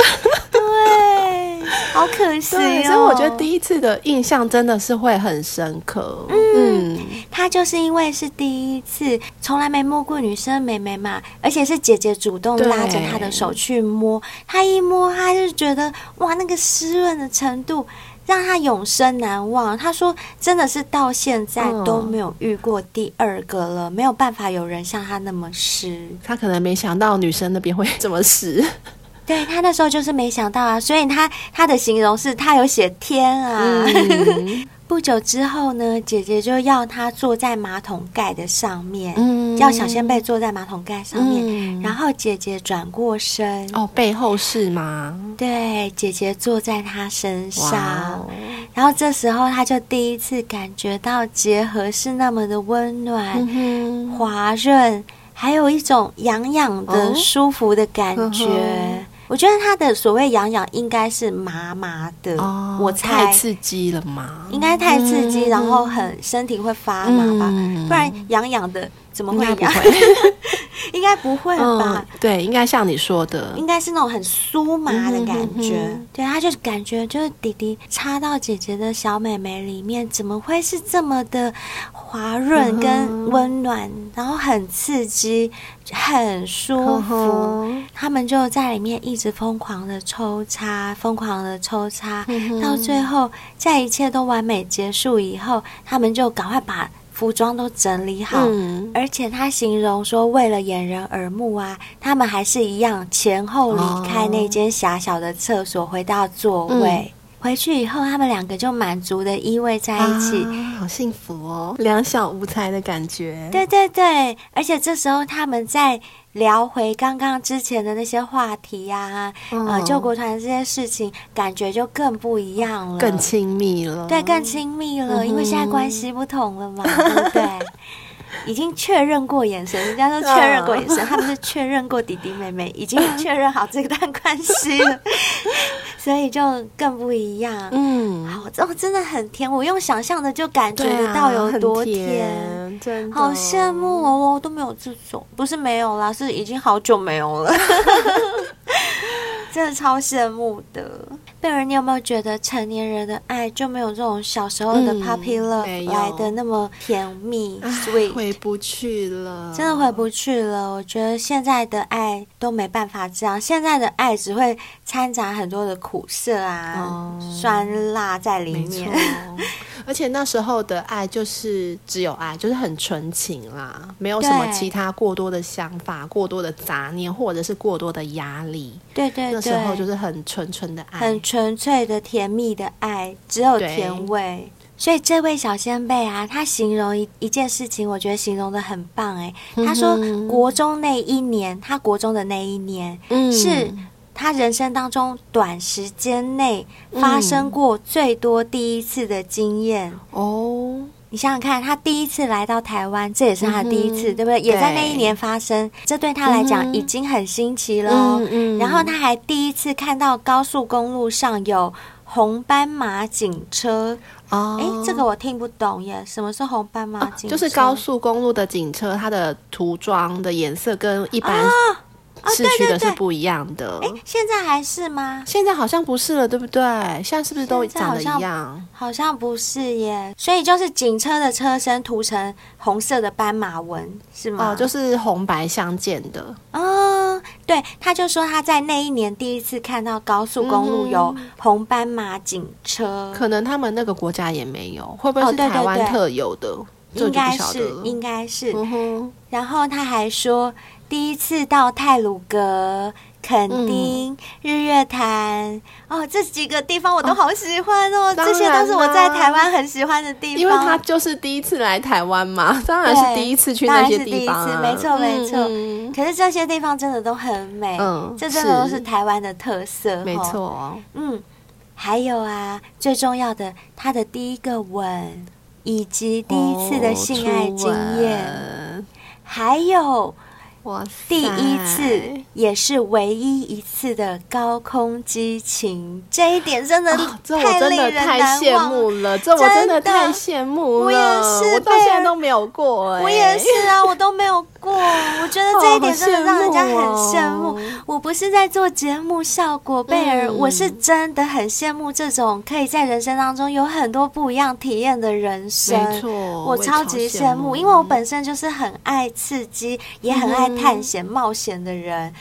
对，好可惜哦。所以我觉得第一次的印象真的是会很深刻。嗯，他就是因为是第一次，从来没摸过女生妹妹嘛，而且是姐姐主动拉着他的手去摸，对他一摸他就觉得哇，那个湿润的程度让他永生难忘。他说，真的是到现在都没有遇过第二个了，嗯、没有办法有人像他那么湿。他可能没想到女生那边会这么湿。对，他那时候就是没想到啊，所以他他的形容是他有写天啊。嗯。不久之后呢，姐姐就要他坐在马桶盖的上面，嗯，要小仙贝坐在马桶盖上面，嗯、然后姐姐转过身，哦，背后是吗？对，姐姐坐在他身上，哦、然后这时候他就第一次感觉到结合是那么的温暖、嗯、滑润，还有一种痒痒的舒服的感觉。哦我觉得他的所谓痒痒应该是麻麻的，哦、我猜太刺激了嘛？应该太刺激，嗯、然后很身体会发麻吧？嗯、不然痒痒的怎么会痒？应该不会吧、嗯？对，应该像你说的，应该是那种很酥麻的感觉。嗯、哼哼对，他就感觉就是弟弟插到姐姐的小美眉里面，怎么会是这么的滑润跟温暖，嗯、然后很刺激，很舒服。嗯、他们就在里面一直疯狂的抽插，疯狂的抽插，嗯、到最后，在一切都完美结束以后，他们就赶快把。服装都整理好，嗯、而且他形容说，为了掩人耳目啊，他们还是一样前后离开那间狭小的厕所，回到座位。嗯、回去以后，他们两个就满足的依偎在一起，啊，好幸福哦，两小无猜的感觉。对对对，而且这时候他们在。聊回刚刚之前的那些话题呀、啊，嗯、呃，救国团这些事情，感觉就更不一样了，更亲密了。对，更亲密了，嗯、因为现在关系不同了嘛，对不对？已经确认过眼神，人家都确认过眼神，他们是确认过弟弟妹妹，已经确认好这段关系了，所以就更不一样。嗯，好，这真的很甜，我用想象的就感觉得到有多甜，真的好羡慕哦，我都没有这种，不是没有啦，是已经好久没有了。真的超羡慕的，贝儿，你有没有觉得成年人的爱就没有这种小时候的 puppy love 来的那么甜蜜？回不去了，真的回不去了。我觉得现在的爱都没办法这样，现在的爱只会掺杂很多的苦涩啊、嗯、酸辣在里面。而且那时候的爱就是只有爱，就是很纯情啦，没有什么其他过多的想法、过多的杂念，或者是过多的压力。对对对，那时候就是很纯纯的爱，很纯粹的甜蜜的爱，只有甜味。所以这位小仙贝啊，他形容一一件事情，我觉得形容的很棒哎。他说国中那一年，他国中的那一年，嗯，是。他人生当中短时间内发生过最多第一次的经验。哦，嗯、你想想看，他第一次来到台湾，这也是他的第一次，嗯、对不对？也在那一年发生，这对他来讲已经很新奇了。嗯嗯、然后他还第一次看到高速公路上有红斑马警车哦，哎，这个我听不懂耶，什么是红斑马警车？啊？就是高速公路的警车，它的涂装的颜色跟一般、啊。市区的是不一样的。哎、哦，现在还是吗？现在好像不是了，对不对？现在是不是都长得一样？好，好像不是耶。所以就是警车的车身涂成红色的斑马纹，是吗？哦，就是红白相间的。哦，对，他就说他在那一年第一次看到高速公路有红斑马警车，嗯、可能他们那个国家也没有，会不会是台湾特有的？哦、对对对，应该是，应该是。嗯、然后他还说。第一次到泰鲁阁、垦丁、嗯、日月潭哦，这几个地方我都好喜欢哦。哦这些都是我在台湾很喜欢的地方。因为他就是第一次来台湾嘛，当然是第一次去那些地方、啊。没错没错。嗯、可是这些地方真的都很美，嗯，这真的都是台湾的特色。没错、哦，嗯，还有啊，最重要的，他的第一个吻，以及第一次的性爱经验，哦、还有。哇，第一次也是唯一一次的高空激情，这一点真的太令人羡慕了。这我真的太羡慕了，我也是，我到现在都没有过哎。我也是啊，我都没有过。我觉得 这一点真的让人家很羡慕。我不是在做节目效果，贝儿，我是真的很羡慕这种可以在人生当中有很多不一样体验的人生。没错，我超级羡慕，因为我本身就是很爱刺激，也很爱。探险冒险的人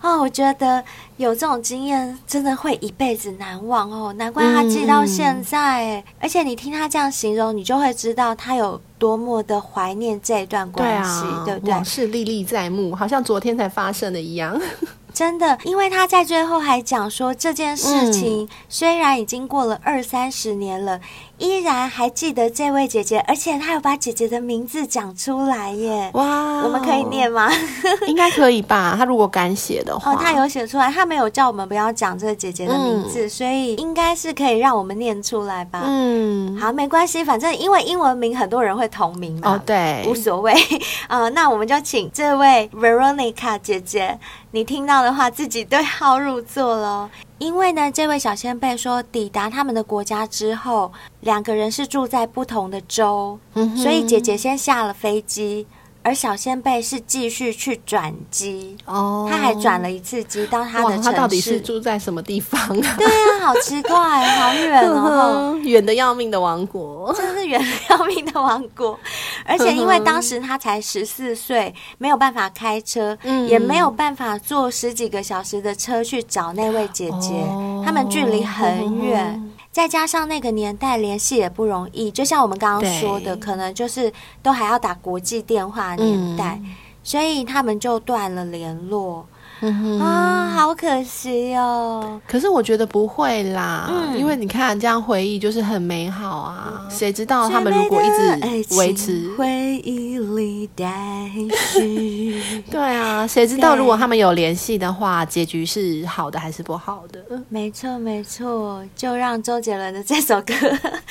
哦，我觉得有这种经验真的会一辈子难忘哦，难怪他记到现在。嗯、而且你听他这样形容，你就会知道他有多么的怀念这一段关系，对，啊、对不对？往事历历在目，好像昨天才发生的一样。真的，因为他在最后还讲说这件事情虽然已经过了二三十年了。依然还记得这位姐姐，而且她有把姐姐的名字讲出来耶！哇，我们可以念吗？应该可以吧？她如果敢写的话，哦，她有写出来，她没有叫我们不要讲这个姐姐的名字，嗯、所以应该是可以让我们念出来吧？嗯，好，没关系，反正因为英文名很多人会同名嘛，哦，对，无所谓。呃，那我们就请这位 Veronica 姐姐，你听到的话自己对号入座喽。因为呢，这位小先辈说，抵达他们的国家之后，两个人是住在不同的州，嗯、所以姐姐先下了飞机。而小仙贝是继续去转机哦，他还转了一次机到他的城市。他到底是住在什么地方啊？对啊，好奇怪，好远哦，远的要命的王国，真是远的要命的王国。而且因为当时他才十四岁，没有办法开车，嗯，也没有办法坐十几个小时的车去找那位姐姐，哦，他们距离很远。再加上那个年代联系也不容易，就像我们刚刚说的，可能就是都还要打国际电话年代，嗯，所以他们就断了联络。嗯啊，好可惜哦！可是我觉得不会啦，嗯、因为你看这样回忆就是很美好啊。谁、嗯、知道他们如果一直维持回忆里待续？对啊，谁知道如果他们有联系的话，结局是好的还是不好的？没错，没错，就让周杰伦的这首歌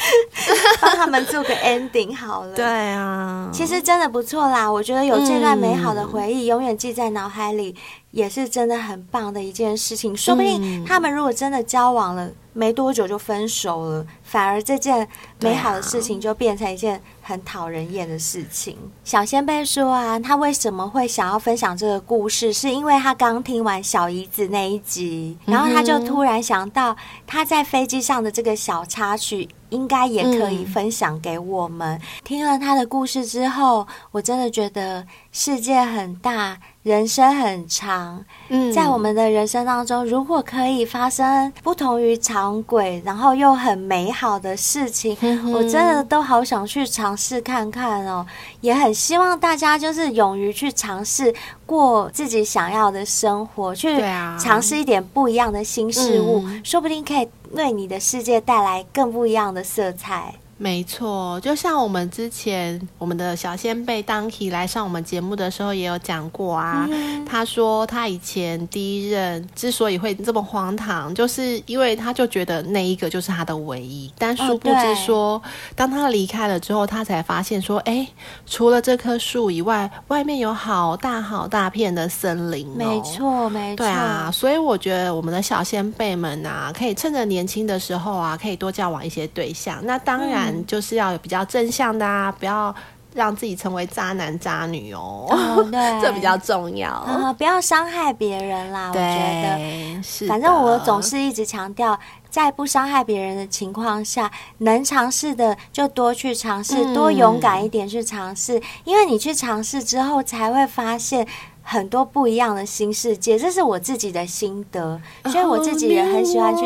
帮他们做个 ending 好了。对啊，其实真的不错啦，我觉得有这段美好的回忆，永远记在脑海里。也是真的很棒的一件事情，说不定他们如果真的交往了没多久就分手了，反而这件美好的事情就变成一件很讨人厌的事情。小仙贝说啊，他为什么会想要分享这个故事，是因为他刚听完小姨子那一集，然后他就突然想到他在飞机上的这个小插曲。应该也可以分享给我们。嗯。听了他的故事之后，我真的觉得世界很大，人生很长。嗯，在我们的人生当中，如果可以发生不同于常轨，然后又很美好的事情，嗯，我真的都好想去尝试看看哦。也很希望大家就是勇于去尝试过自己想要的生活，去尝试一点不一样的新事物，嗯，说不定可以。为你的世界带来更不一样的色彩。没错，就像我们之前我们的小先辈 Donkey 来上我们节目的时候也有讲过啊。嗯、他说他以前第一任之所以会这么荒唐，就是因为他就觉得那一个就是他的唯一。但殊不知说，哦、当他离开了之后，他才发现说，哎，除了这棵树以外，外面有好大好大片的森林、哦。没错，没错。对啊，所以我觉得我们的小先辈们啊，可以趁着年轻的时候啊，可以多交往一些对象。那当然。嗯就是要有比较正向的啊，不要让自己成为渣男渣女哦。哦，对，这比较重要。嗯，不要伤害别人啦。我觉得是。反正我总是一直强调，在不伤害别人的情况下，能尝试的就多去尝试，嗯，多勇敢一点去尝试。因为你去尝试之后，才会发现很多不一样的新世界。这是我自己的心得，所以我自己也很喜欢去。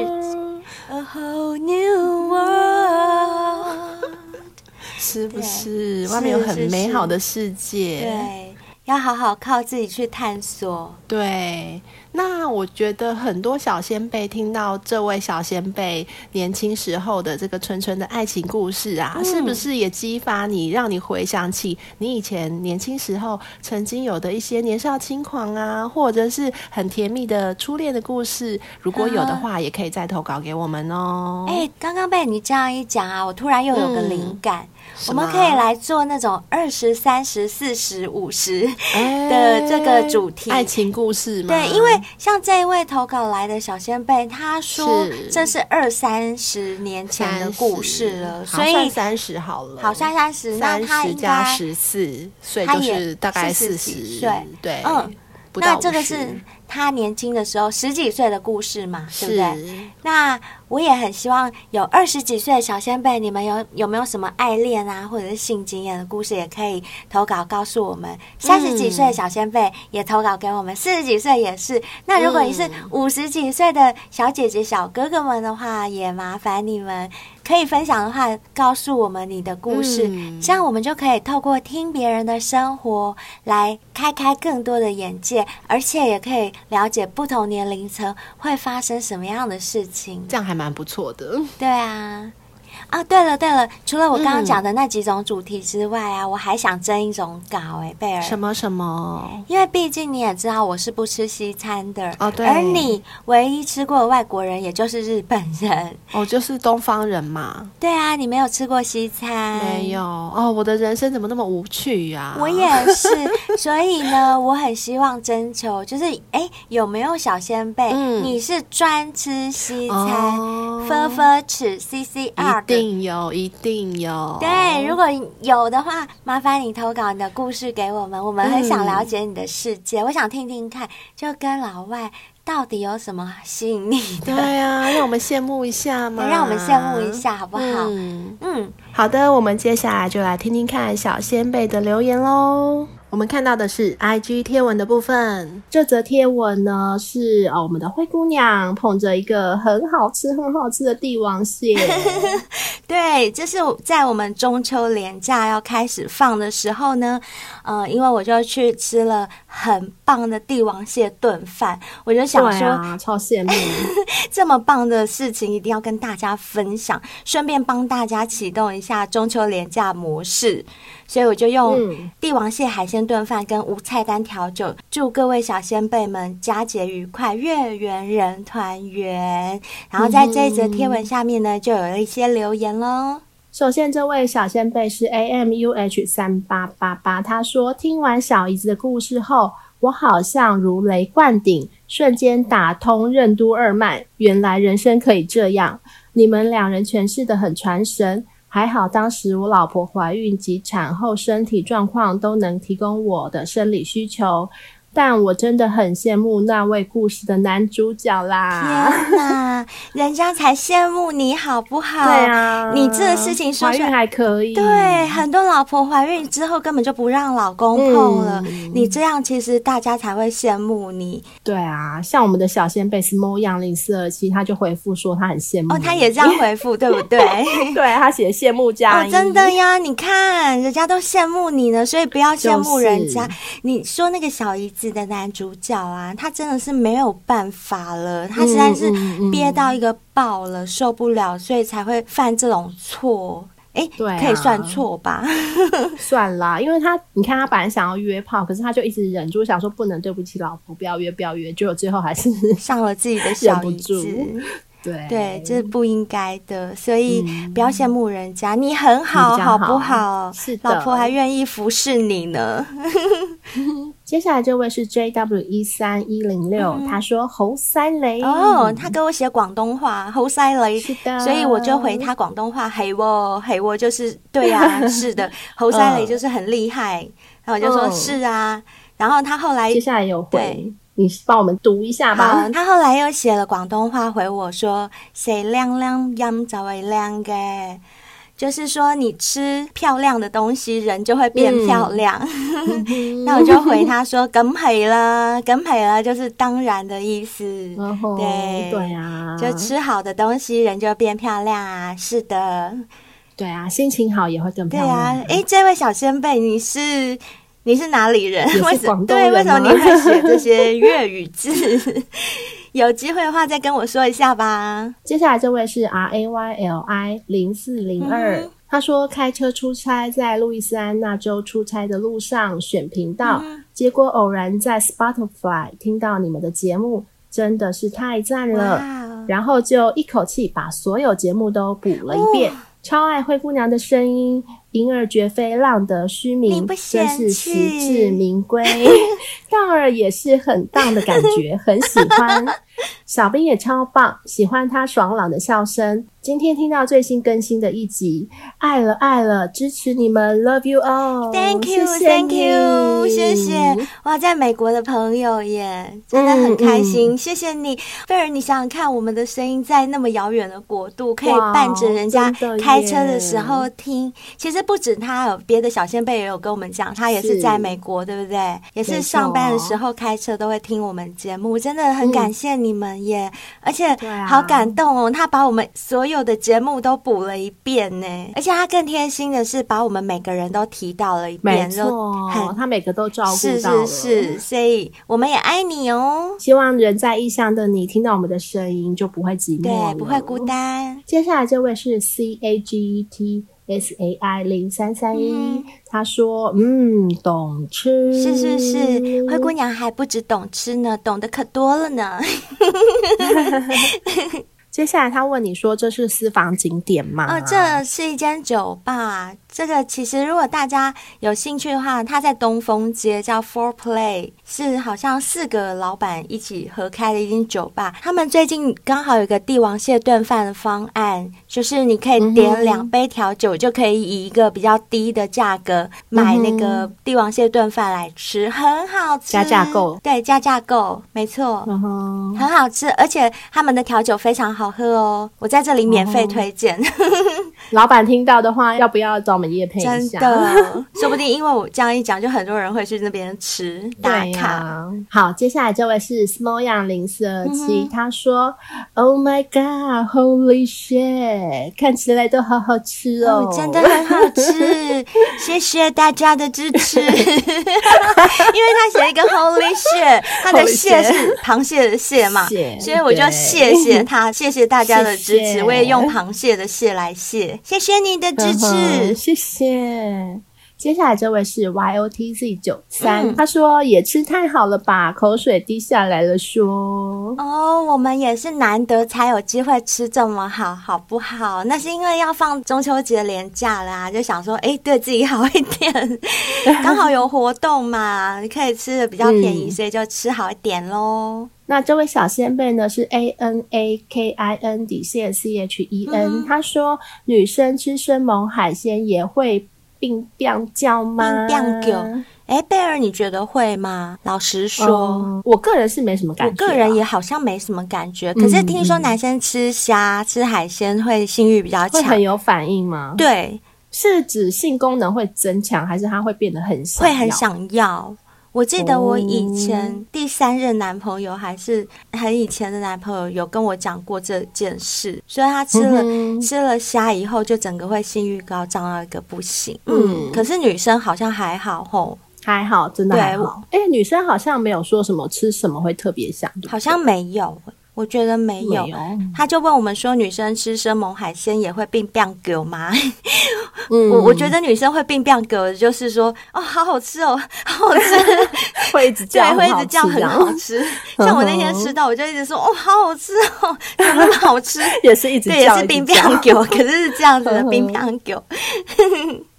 A whole new world，是不是？外面有很美好的世界，对，要好好靠自己去探索，对。那我觉得很多小仙贝听到这位小仙贝年轻时候的这个纯纯的爱情故事啊，嗯，是不是也激发你，让你回想起你以前年轻时候曾经有的一些年少轻狂啊，或者是很甜蜜的初恋的故事？如果有的话，也可以再投稿给我们哦。哎，欸，刚刚被你这样一讲啊，我突然又有个灵感。嗯我们可以来做那种二十三十四十五十的这个主题，爱情故事吗？对，因为像这一位投稿来的小仙贝，他说这是二三十年前的故事了，所以三十好了，好算三十，那他应该加十四岁，就是大概四十岁，对，嗯，那这个是。他年轻的时候十几岁的故事嘛，对不对？那我也很希望有二十几岁的小仙贝，你们有有没有什么爱恋啊，或者是性经验的故事，也可以投稿告诉我们。三十几岁的小仙贝也投稿给我们，四十几岁也是。那如果你是五十几岁的小姐姐、小哥哥们的话，也麻烦你们。可以分享的话，告诉我们你的故事，嗯，这样我们就可以透过听别人的生活来开开更多的眼界，而且也可以了解不同年龄层会发生什么样的事情，这样还蛮不错的。对啊。啊，对了对了，除了我刚刚讲的那几种主题之外啊，嗯、我还想征一种稿哎，贝尔。什么什么？因为毕竟你也知道我是不吃西餐的哦，对。而你唯一吃过的外国人，也就是日本人哦，就是东方人嘛。对啊，你没有吃过西餐？没有哦，我的人生怎么那么无趣呀、啊？我也是，所以呢，我很希望征求，就是哎，有没有小仙贝？嗯、你是专吃西餐，分分吃 C C R 一定有，一定有。对，如果有的话，麻烦你投稿你的故事给我们，我们很想了解你的世界。嗯、我想听听看，就跟老外到底有什么吸引力的？对啊，让我们羡慕一下嘛，让我们羡慕一下，好不好？嗯，嗯好的，我们接下来就来听听看小仙贝的留言喽。我们看到的是 IG 贴文的部分。这则贴文呢是哦，我们的灰姑娘捧着一个很好吃、很好吃的帝王蟹。对，这是在我们中秋连假要开始放的时候呢，呃，因为我就去吃了很棒的帝王蟹炖饭，我就想说，啊、超羡慕，这么棒的事情一定要跟大家分享，顺便帮大家启动一下中秋廉价模式。所以我就用帝王蟹海鲜炖饭跟无菜单调酒，祝各位小仙贝们佳节愉快，月圆人团圆。然后在这一则贴文下面呢，就有了一些留言喽。首先，这位小仙贝是 A M U H 三八八八，他说听完小姨子的故事后，我好像如雷贯顶，瞬间打通任督二脉，原来人生可以这样。你们两人诠释得很传神。还好，当时我老婆怀孕及产后身体状况都能提供我的生理需求。但我真的很羡慕那位故事的男主角啦！天哪，人家才羡慕你好不好？对啊，你这个事情说出来怀孕还可以。对，很多老婆怀孕之后根本就不让老公碰了。嗯、你这样其实大家才会羡慕你。对啊，像我们的小仙贝是 Mo Yang 零四二七，他就回复说他很羡慕。哦，他也这样回复，对不对？对，他写羡慕加一。哦，真的呀！你看人家都羡慕你呢，所以不要羡慕人家。就是、你说那个小姨子。的男主角啊，他真的是没有办法了，他实在是憋到一个爆了，嗯嗯嗯、受不了，所以才会犯这种错。哎，对、啊，可以算错吧？算啦，因为他，你看他本来想要约炮，可是他就一直忍住，想说不能对不起老婆，不要约，不要约，结果最后还是上了自己的小姨子。对。对，这是不应该的，所以不要羡慕人家，嗯、你很好，好，好不好？是的，老婆还愿意服侍你呢。接下来这位是 J W 一三一零六，他说猴塞雷。哦，他给我写广东话，猴塞雷，是的，所以我就回他广东话，嘿喔 嘿喔，就是对呀、啊，是的，猴塞雷就是很厉害，然后我就说是啊，然后他后来接下来有回。你帮我们读一下吧。他后来又写了广东话回我说：“谁亮亮音就会亮嘅，就是说你吃漂亮的东西，人就会变漂亮。嗯” 那我就回他说：“梗系啦，梗系啦，就是当然的意思。哦”对对啊，就吃好的东西，人就变漂亮啊。是的，对啊，心情好也会更漂亮。对啊，哎，这位小先辈，你是？你是哪里人？为什么？对，为什么你会写这些粤语字？有机会的话再跟我说一下吧。接下来这位是 R A Y L I 零四零二，他说开车出差，在路易斯安那州出差的路上选频道，嗯、结果偶然在 Spotify 听到你们的节目，真的是太赞了。然后就一口气把所有节目都补了一遍，哦、超爱灰姑娘的声音。银儿绝非浪得虚名，真是实至名归。荡儿也是很荡的感觉，很喜欢。小兵也超棒，喜欢他爽朗的笑声。今天听到最新更新的一集，爱了爱了，支持你们，Love you all，Thank you，Thank you，谢谢。哇，在美国的朋友耶，真的很开心，谢谢你。贝儿，你想想看，我们的声音在那么遥远的国度，可以伴着人家开车的时候听，其实。实不止他，有别的小先辈也有跟我们讲，他也是在美国，对不对？也是上班的时候开车都会听我们节目，真的很感谢你们耶！嗯、而且好感动哦，他把我们所有的节目都补了一遍呢，而且他更贴心的是把我们每个人都提到了一遍，没错，他每个都照顾到了，是是是，所以我们也爱你哦。希望人在异乡的你听到我们的声音就不会寂寞，对，不会孤单。接下来这位是 C A G E T。S A I 零三三一，他说：“嗯，懂吃，是是是，灰姑娘还不止懂吃呢，懂得可多了呢。”接下来他问你说：“这是私房景点吗？”哦，这是一间酒吧。这个其实如果大家有兴趣的话，它在东风街叫 Four Play，是好像四个老板一起合开的一间酒吧。他们最近刚好有个帝王蟹炖饭的方案，就是你可以点两杯调酒，就可以以一个比较低的价格买那个帝王蟹炖饭来吃，很好吃。加价购，对，加价购，没错，很好吃，而且他们的调酒非常好喝哦。我在这里免费推荐，老板听到的话，要不要找？真的，说不定因为我这样一讲，就很多人会去那边吃打卡。啊、好，接下来这位是 Small Young 零四二七，他说：“Oh my God, Holy shit！看起来都好好吃哦，哦真的很好吃，谢谢大家的支持。因为他写一个 Holy shit，他的蟹是螃蟹的蟹嘛，所以我就谢谢他，谢谢大家的支持，谢谢我也用螃蟹的蟹来谢，谢谢你的支持。嗯”谢谢。接下来这位是 Y O T Z 九三，他说也吃太好了吧，口水滴下来了说。说哦，我们也是难得才有机会吃这么好，好不好？那是因为要放中秋节连假啦，就想说，哎，对自己好一点，刚好有活动嘛，你可以吃的比较便宜，嗯、所以就吃好一点喽。那这位小仙贝呢是 A N A K I N 底线 C H E N，、嗯、他说女生吃生猛海鲜也会。病病叫吗？病叫。哎，贝尔，你觉得会吗？老实说，嗯，我个人是没什么感觉，啊。我个人也好像没什么感觉。可是听说男生吃虾、嗯、吃海鲜会性欲比较强，会很有反应吗？对，是指性功能会增强，还是他会变得很？会很想要。我记得我以前第三任男朋友还是很以前的男朋友有跟我讲过这件事，所以他吃了、嗯、吃了虾以后就整个会性欲高涨到一个不行。嗯，可是女生好像还好吼，还好，真的还好。哎、欸，女生好像没有说什么吃什么会特别想，好像没有。我觉得没有，他就问我们说，女生吃生猛海鲜也会变变狗吗？嗯、我我觉得女生会变变狗，就是说，哦，好好吃哦，好好吃，会一直叫，会一直叫，很好吃。像我那天吃到，我就一直说，哦，好好吃哦，怎么好吃？也是一直叫，对，也是变变狗，可是是这样子的变变狗。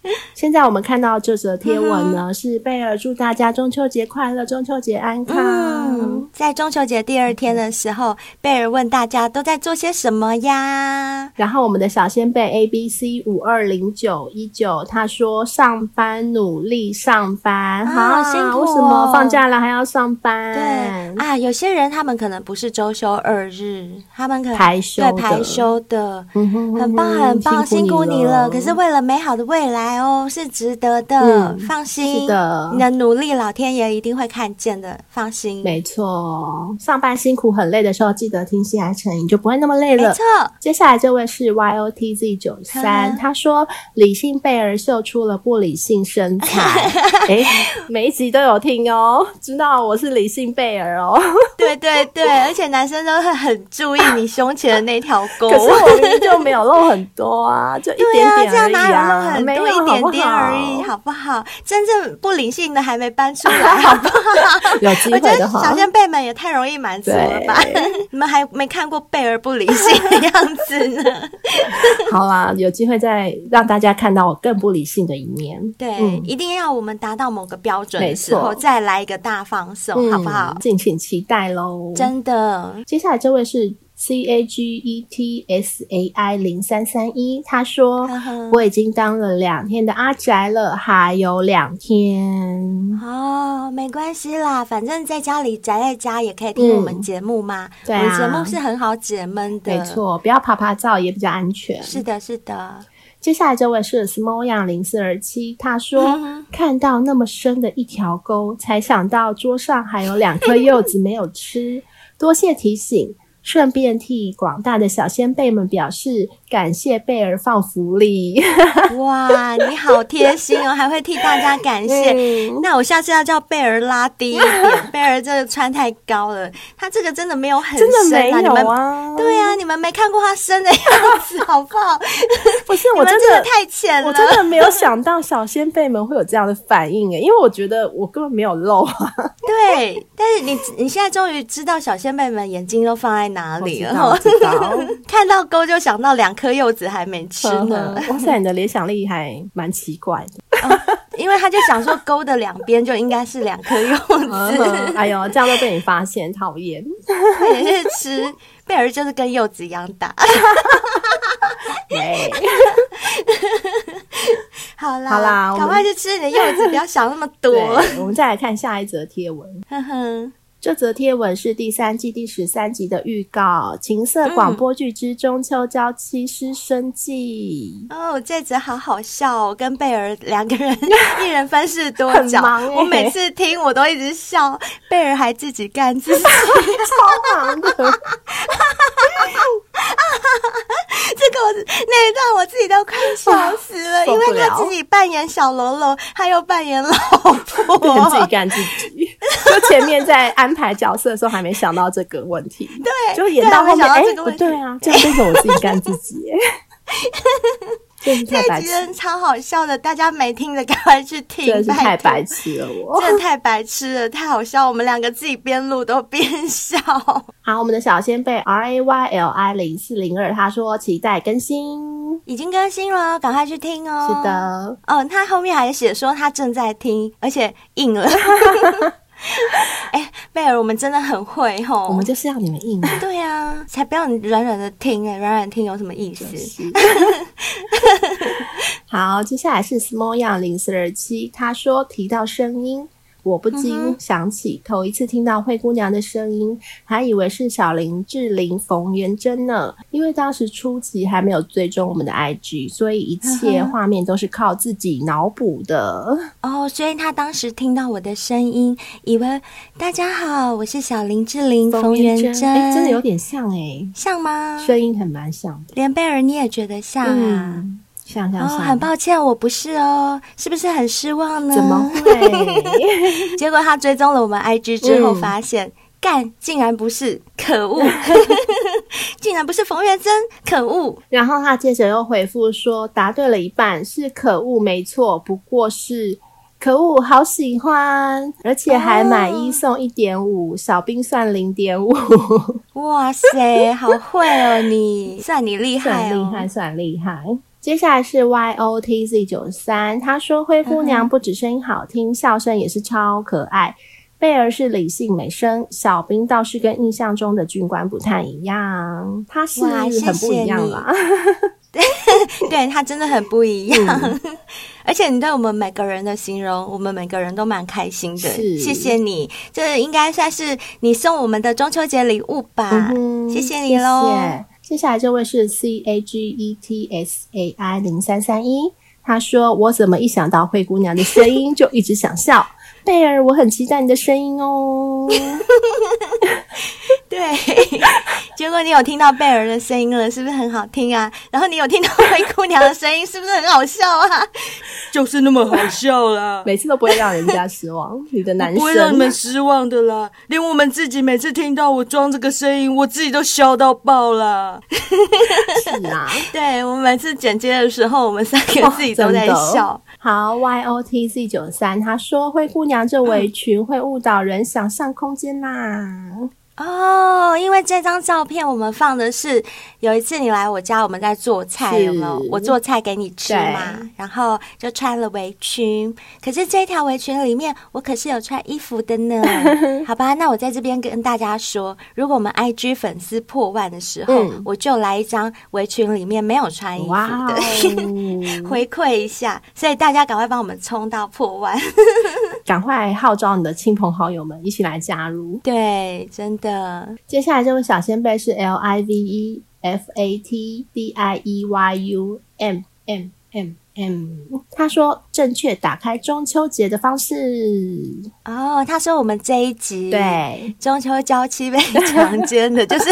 现在我们看到这则贴文呢，嗯、是贝尔祝大家中秋节快乐，中秋节安康。嗯、在中秋节第二天的时候，贝尔问大家都在做些什么呀？然后我们的小仙贝 A B C 五二零九一九他说上班努力上班，好辛苦、哦。为什么放假了还要上班？对啊，有些人他们可能不是周休二日，他们可能排休对排休的，很棒很棒，辛苦你了。可是为了美好的未来。哦，是值得的，嗯、放心，是的，你的努力，老天爷一定会看见的，放心。没错，上班辛苦很累的时候，记得听《心爱成瘾》，就不会那么累了。没错，接下来这位是 Y O T Z 九三，他说理性贝儿秀出了不理性身材。哎，每一集都有听哦，知道我是理性贝儿哦。对对对，而且男生都会很注意你胸前的那条沟。可是我明明就没有露很多啊，就一点点而已啊，这样哪有露很多？一点点而已，好不好？真正不理性的还没搬出来，好不好？有机会的话，小仙贝们也太容易满足了吧？你们还没看过贝儿不理性的样子呢。好啦，有机会再让大家看到我更不理性的一面。对，嗯、一定要我们达到某个标准的时候，再来一个大放送，好不好？敬请期待喽！真的，接下来这位是。C A G E T S A I 零三三一，他说我已经当了两天的阿宅了，还有两天哦，没关系啦，反正在家里宅在家也可以听我们节目嘛。嗯、对、啊，我们节目是很好解闷的，没错，不要爬爬照也比较安全。是的，是的。接下来这位是 small young 零四二七，他说、嗯、看到那么深的一条沟，才想到桌上还有两颗柚子没有吃，多谢提醒。顺便替广大的小先辈们表示感谢，贝儿放福利。哇，你好贴心哦，还会替大家感谢。嗯、那我下次要叫贝儿拉低一点，贝儿这个穿太高了，他这个真的没有很深、啊，真的没有啊。你们对啊，你们没看过他深的样子，好不好？不是，我真的太浅了，我真的没有想到小先辈们会有这样的反应诶，因为我觉得我根本没有露啊。对，但是你你现在终于知道小先辈们眼睛都放在哪里了？我知道，看到沟就想到两颗柚子还没吃呢。哇塞，你的联想力还蛮奇怪的。哦，因为他就想说沟的两边就应该是两颗柚子。哎呦，这样都被你发现，讨厌。也是吃贝儿就是跟柚子一样大。好啦，好啦，赶快去吃你的柚子，不要想那么多。我们再来看下一则贴文。呵呵。这则贴文是第三季第十三集的预告，《情色广播剧之中秋娇妻失生记》嗯。哦，这则好好笑哦，跟贝儿两个人 一人分饰多角。我每次听我都一直笑，贝儿还自己干自己，超忙的。这个我那一段我自己都快笑死了，因为他自己扮演小喽啰，他又扮演老婆，自己干自己。就前面在安排角色的时候还没想到这个问题，对，就演到后面，哎，不对啊，这样变成我自己干自己。这 集真的超好笑的，大家没听的赶快去听。真的是太白痴了，我真的太白痴了，太好笑，我们两个自己边录都边笑。好，我们的小仙贝 R A Y L I 零四零二，他说期待更新，已经更新了，赶快去听哦。是的，哦，他后面还写说他正在听，而且硬了。哎，贝尔，我们真的很会吼，我们就是要你们硬。对啊，才不要你软软的听哎，软软听有什么意思？好，接下来是 small young 零四二七，他说提到声音。我不禁想起头一次听到灰姑娘的声音，还以为是小林志玲、冯元珍呢。因为当时初期还没有追踪我们的 IG，所以一切画面都是靠自己脑补的。哦，所以他当时听到我的声音，以为大家好，我是小林志玲、冯元珍。哎，真的有点像哎，像吗？声音很蛮像的。连贝儿你也觉得像啊？嗯哦，很抱歉，我不是哦，是不是很失望呢？怎么会？结果他追踪了我们 IG 之后，发现、嗯、干竟然不是，可恶，竟然不是冯元珍，可恶。然后他接着又回复说，答对了一半，是可恶，没错，不过是可恶，好喜欢，而且还买一送一点五，小兵算零点五。哇塞，好会哦你，你 算你厉害哦，算厉害，算厉害。接下来是 Y O T Z 九三，他说灰姑娘不止声音好听，嗯、笑声也是超可爱。贝儿是理性美声，小兵倒是跟印象中的军官不太一样，他是很不一样啦。对，对他真的很不一样。嗯、而且你对我们每个人的形容，我们每个人都蛮开心的。是谢谢你，这应该算是你送我们的中秋节礼物吧？谢谢你喽。谢谢接下来这位是 C A G E T S A I 零三三一，他说：“我怎么一想到灰姑娘的声音就一直想笑？贝儿，我很期待你的声音哦。”对，结果你有听到贝儿的声音了，是不是很好听啊？然后你有听到灰姑娘的声音，是不是很好笑啊？就是那么好笑啦，每次都不会让人家失望。你的男生不会让你们失望的啦，连我们自己每次听到我装这个声音，我自己都笑到爆啦。是啊，对，我们每次剪接的时候，我们三个自己都在笑。哦、好，Y O T Z 九三，他说灰姑娘这围裙会误导人想象空间啦。哦，因为这张照片我们放的是有一次你来我家，我们在做菜，有没有？我做菜给你吃嘛，然后就穿了围裙。可是这条围裙里面，我可是有穿衣服的呢。好吧，那我在这边跟大家说，如果我们 IG 粉丝破万的时候，嗯、我就来一张围裙里面没有穿衣服的，回馈一下。所以大家赶快帮我们冲到破万，赶快号召你的亲朋好友们一起来加入。对，真的。的，接下来这位小仙贝是 L I V E F A T D I E Y U M M M M，他说正确打开中秋节的方式。哦。他说我们这一集对。中秋娇妻被强奸的，就是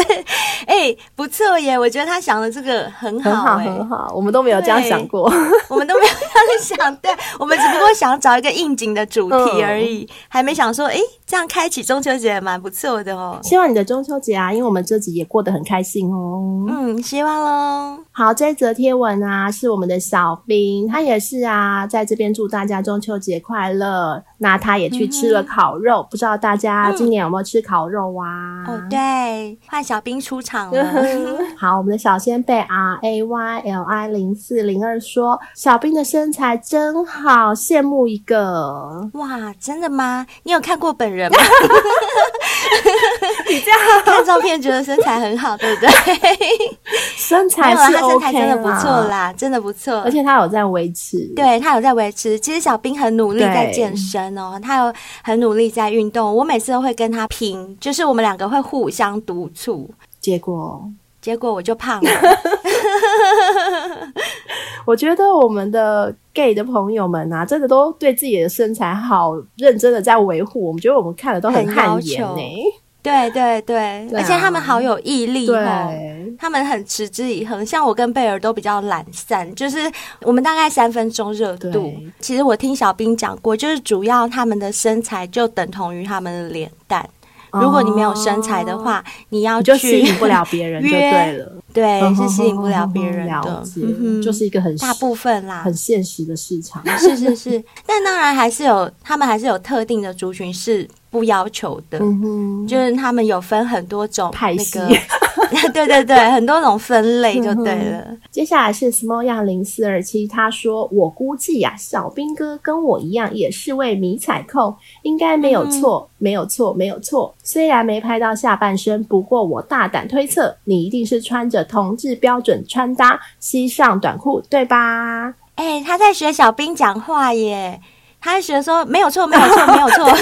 哎、欸、不错耶，我觉得他想的这个很好，很好，很好，我们都没有这样想过，我们都没有这样想，对，我们只不过想找一个应景的主题而已，嗯、还没想说哎、欸、这样开启中秋节也蛮不错的哦。希望你的中秋节啊，因为我们这集也过得很开心哦。嗯，希望喽。好，这则贴文啊是我们的小兵。他也是啊，在这边祝大家中秋节快乐。那他也去吃了烤肉，嗯、不知道大家今年有没有吃烤肉啊？嗯、哦，对，换小兵出场了。好，我们的小仙贝 R A Y L I 零四零二说，小兵的身材真好，羡慕一个。哇，真的吗？你有看过本人吗？你这样看照片觉得身材很好，对不对？身材是 OK 他身材真的不错啦，真的不错。而且他有在维持，对，他有在维持。其实小兵很努力在健身。哦，他有很努力在运动，我每次都会跟他拼，就是我们两个会互相督促，结果结果我就胖了。我觉得我们的 gay 的朋友们啊，真的都对自己的身材好认真的在维护，我们觉得我们看了都很汗颜呢。对对对，对啊、而且他们好有毅力哦，对他们很持之以恒。像我跟贝尔都比较懒散，就是我们大概三分钟热度。其实我听小兵讲过，就是主要他们的身材就等同于他们的脸蛋。哦、如果你没有身材的话，你要去就吸引不了别人，就对了。对，是吸引不了别人的，就是一个很大部分啦，很现实的市场。是是是，但当然还是有，他们还是有特定的族群是。不要求的，嗯、就是他们有分很多种那个，派系 对对对，很多种分类就对了。嗯、接下来是 small 样零四二七，他说：“我估计呀、啊，小兵哥跟我一样也是位迷彩控，应该没有错，嗯、没有错，没有错。虽然没拍到下半身，不过我大胆推测，你一定是穿着同志标准穿搭，膝上短裤，对吧？”哎、欸，他在学小兵讲话耶。他还学说没有错，没有错，没有错。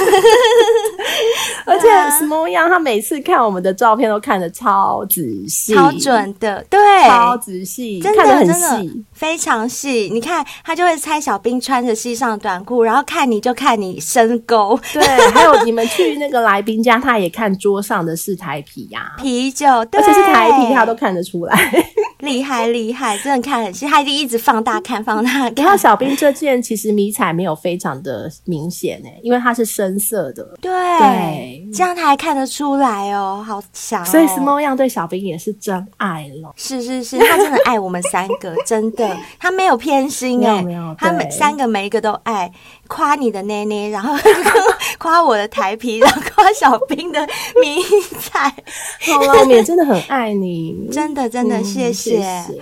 而且 Small Young 他每次看我们的照片都看得超仔细、超准的，对，超仔细，真的看得很细，非常细。你看他就会猜小兵穿着膝上短裤，然后看你就看你深沟。对，还有你们去那个来宾家，他也看桌上的是台啤呀、啊，啤酒，对，而且是台啤，他都看得出来，厉害厉害，真的看很细。他一定一直放大看，放大看。然后小兵这件其实迷彩没有非常。的明显哎，因为它是深色的，对，对这样他还看得出来哦，好强哦。所以 Small 样对小兵也是真爱了，是是是，他真的爱我们三个，真的，他没有偏心哎，他们三个每一个都爱，夸你的奶奶，然后 夸我的台皮，然后夸小兵的迷彩。好了，我们也真的很爱你，真的真的谢谢。嗯，谢谢。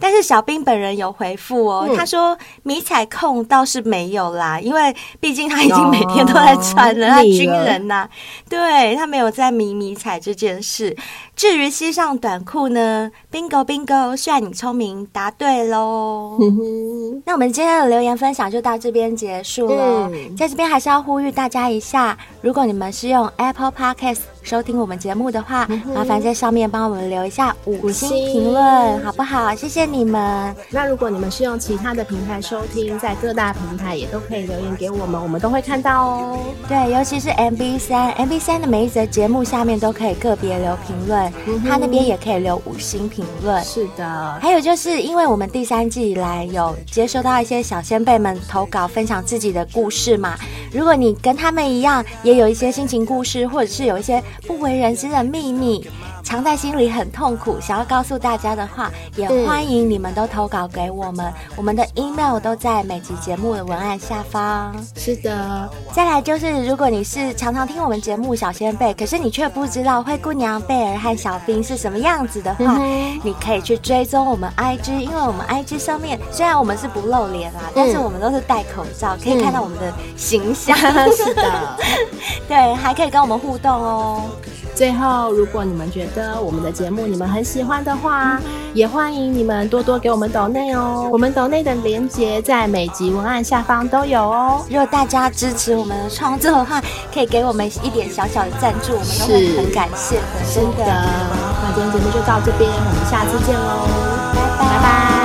但是小兵本人有回复哦，嗯、他说迷彩控倒是没有啦，因为毕竟他已经每天都在穿了，哦、他军人呐、啊，对他没有在迷迷彩这件事。至于膝上短裤呢？Bingo Bingo，算你聪明，答对喽。嗯、那我们今天的留言分享就到这边结束了。嗯、在这边还是要呼吁大家一下，如果你们是用 Apple Podcast 收听我们节目的话，嗯、麻烦在上面帮我们留一下五星评论，好不好？谢谢你们。那如果你们是用其他的平台收听，在各大平台也都可以留言给我们，我们都会看到哦。对，尤其是 MB 三，MB 三的每一则节目下面都可以个别留评论。他那边也可以留五星评论，是的。还有就是因为我们第三季以来有接收到一些小先辈们投稿，分享自己的故事嘛。如果你跟他们一样，也有一些心情故事，或者是有一些不为人知的秘密。藏在心里很痛苦，想要告诉大家的话，也欢迎你们都投稿给我们。嗯、我们的 email 都在每集节目的文案下方。是的，再来就是，如果你是常常听我们节目小仙贝，可是你却不知道灰姑娘贝尔和小兵是什么样子的话，嗯、你可以去追踪我们 IG，因为我们 IG 上面虽然我们是不露脸啊，嗯、但是我们都是戴口罩，可以看到我们的形象。嗯、是的，对，还可以跟我们互动哦。最后，如果你们觉得我们的节目你们很喜欢的话，也欢迎你们多多给我们抖内哦。我们抖内的连接在每集文案下方都有哦。如果大家支持我们的创作的话，可以给我们一点小小的赞助，我们都会很感谢的。真的，那今天节目就到这边，我们下次见喽，拜拜。拜拜。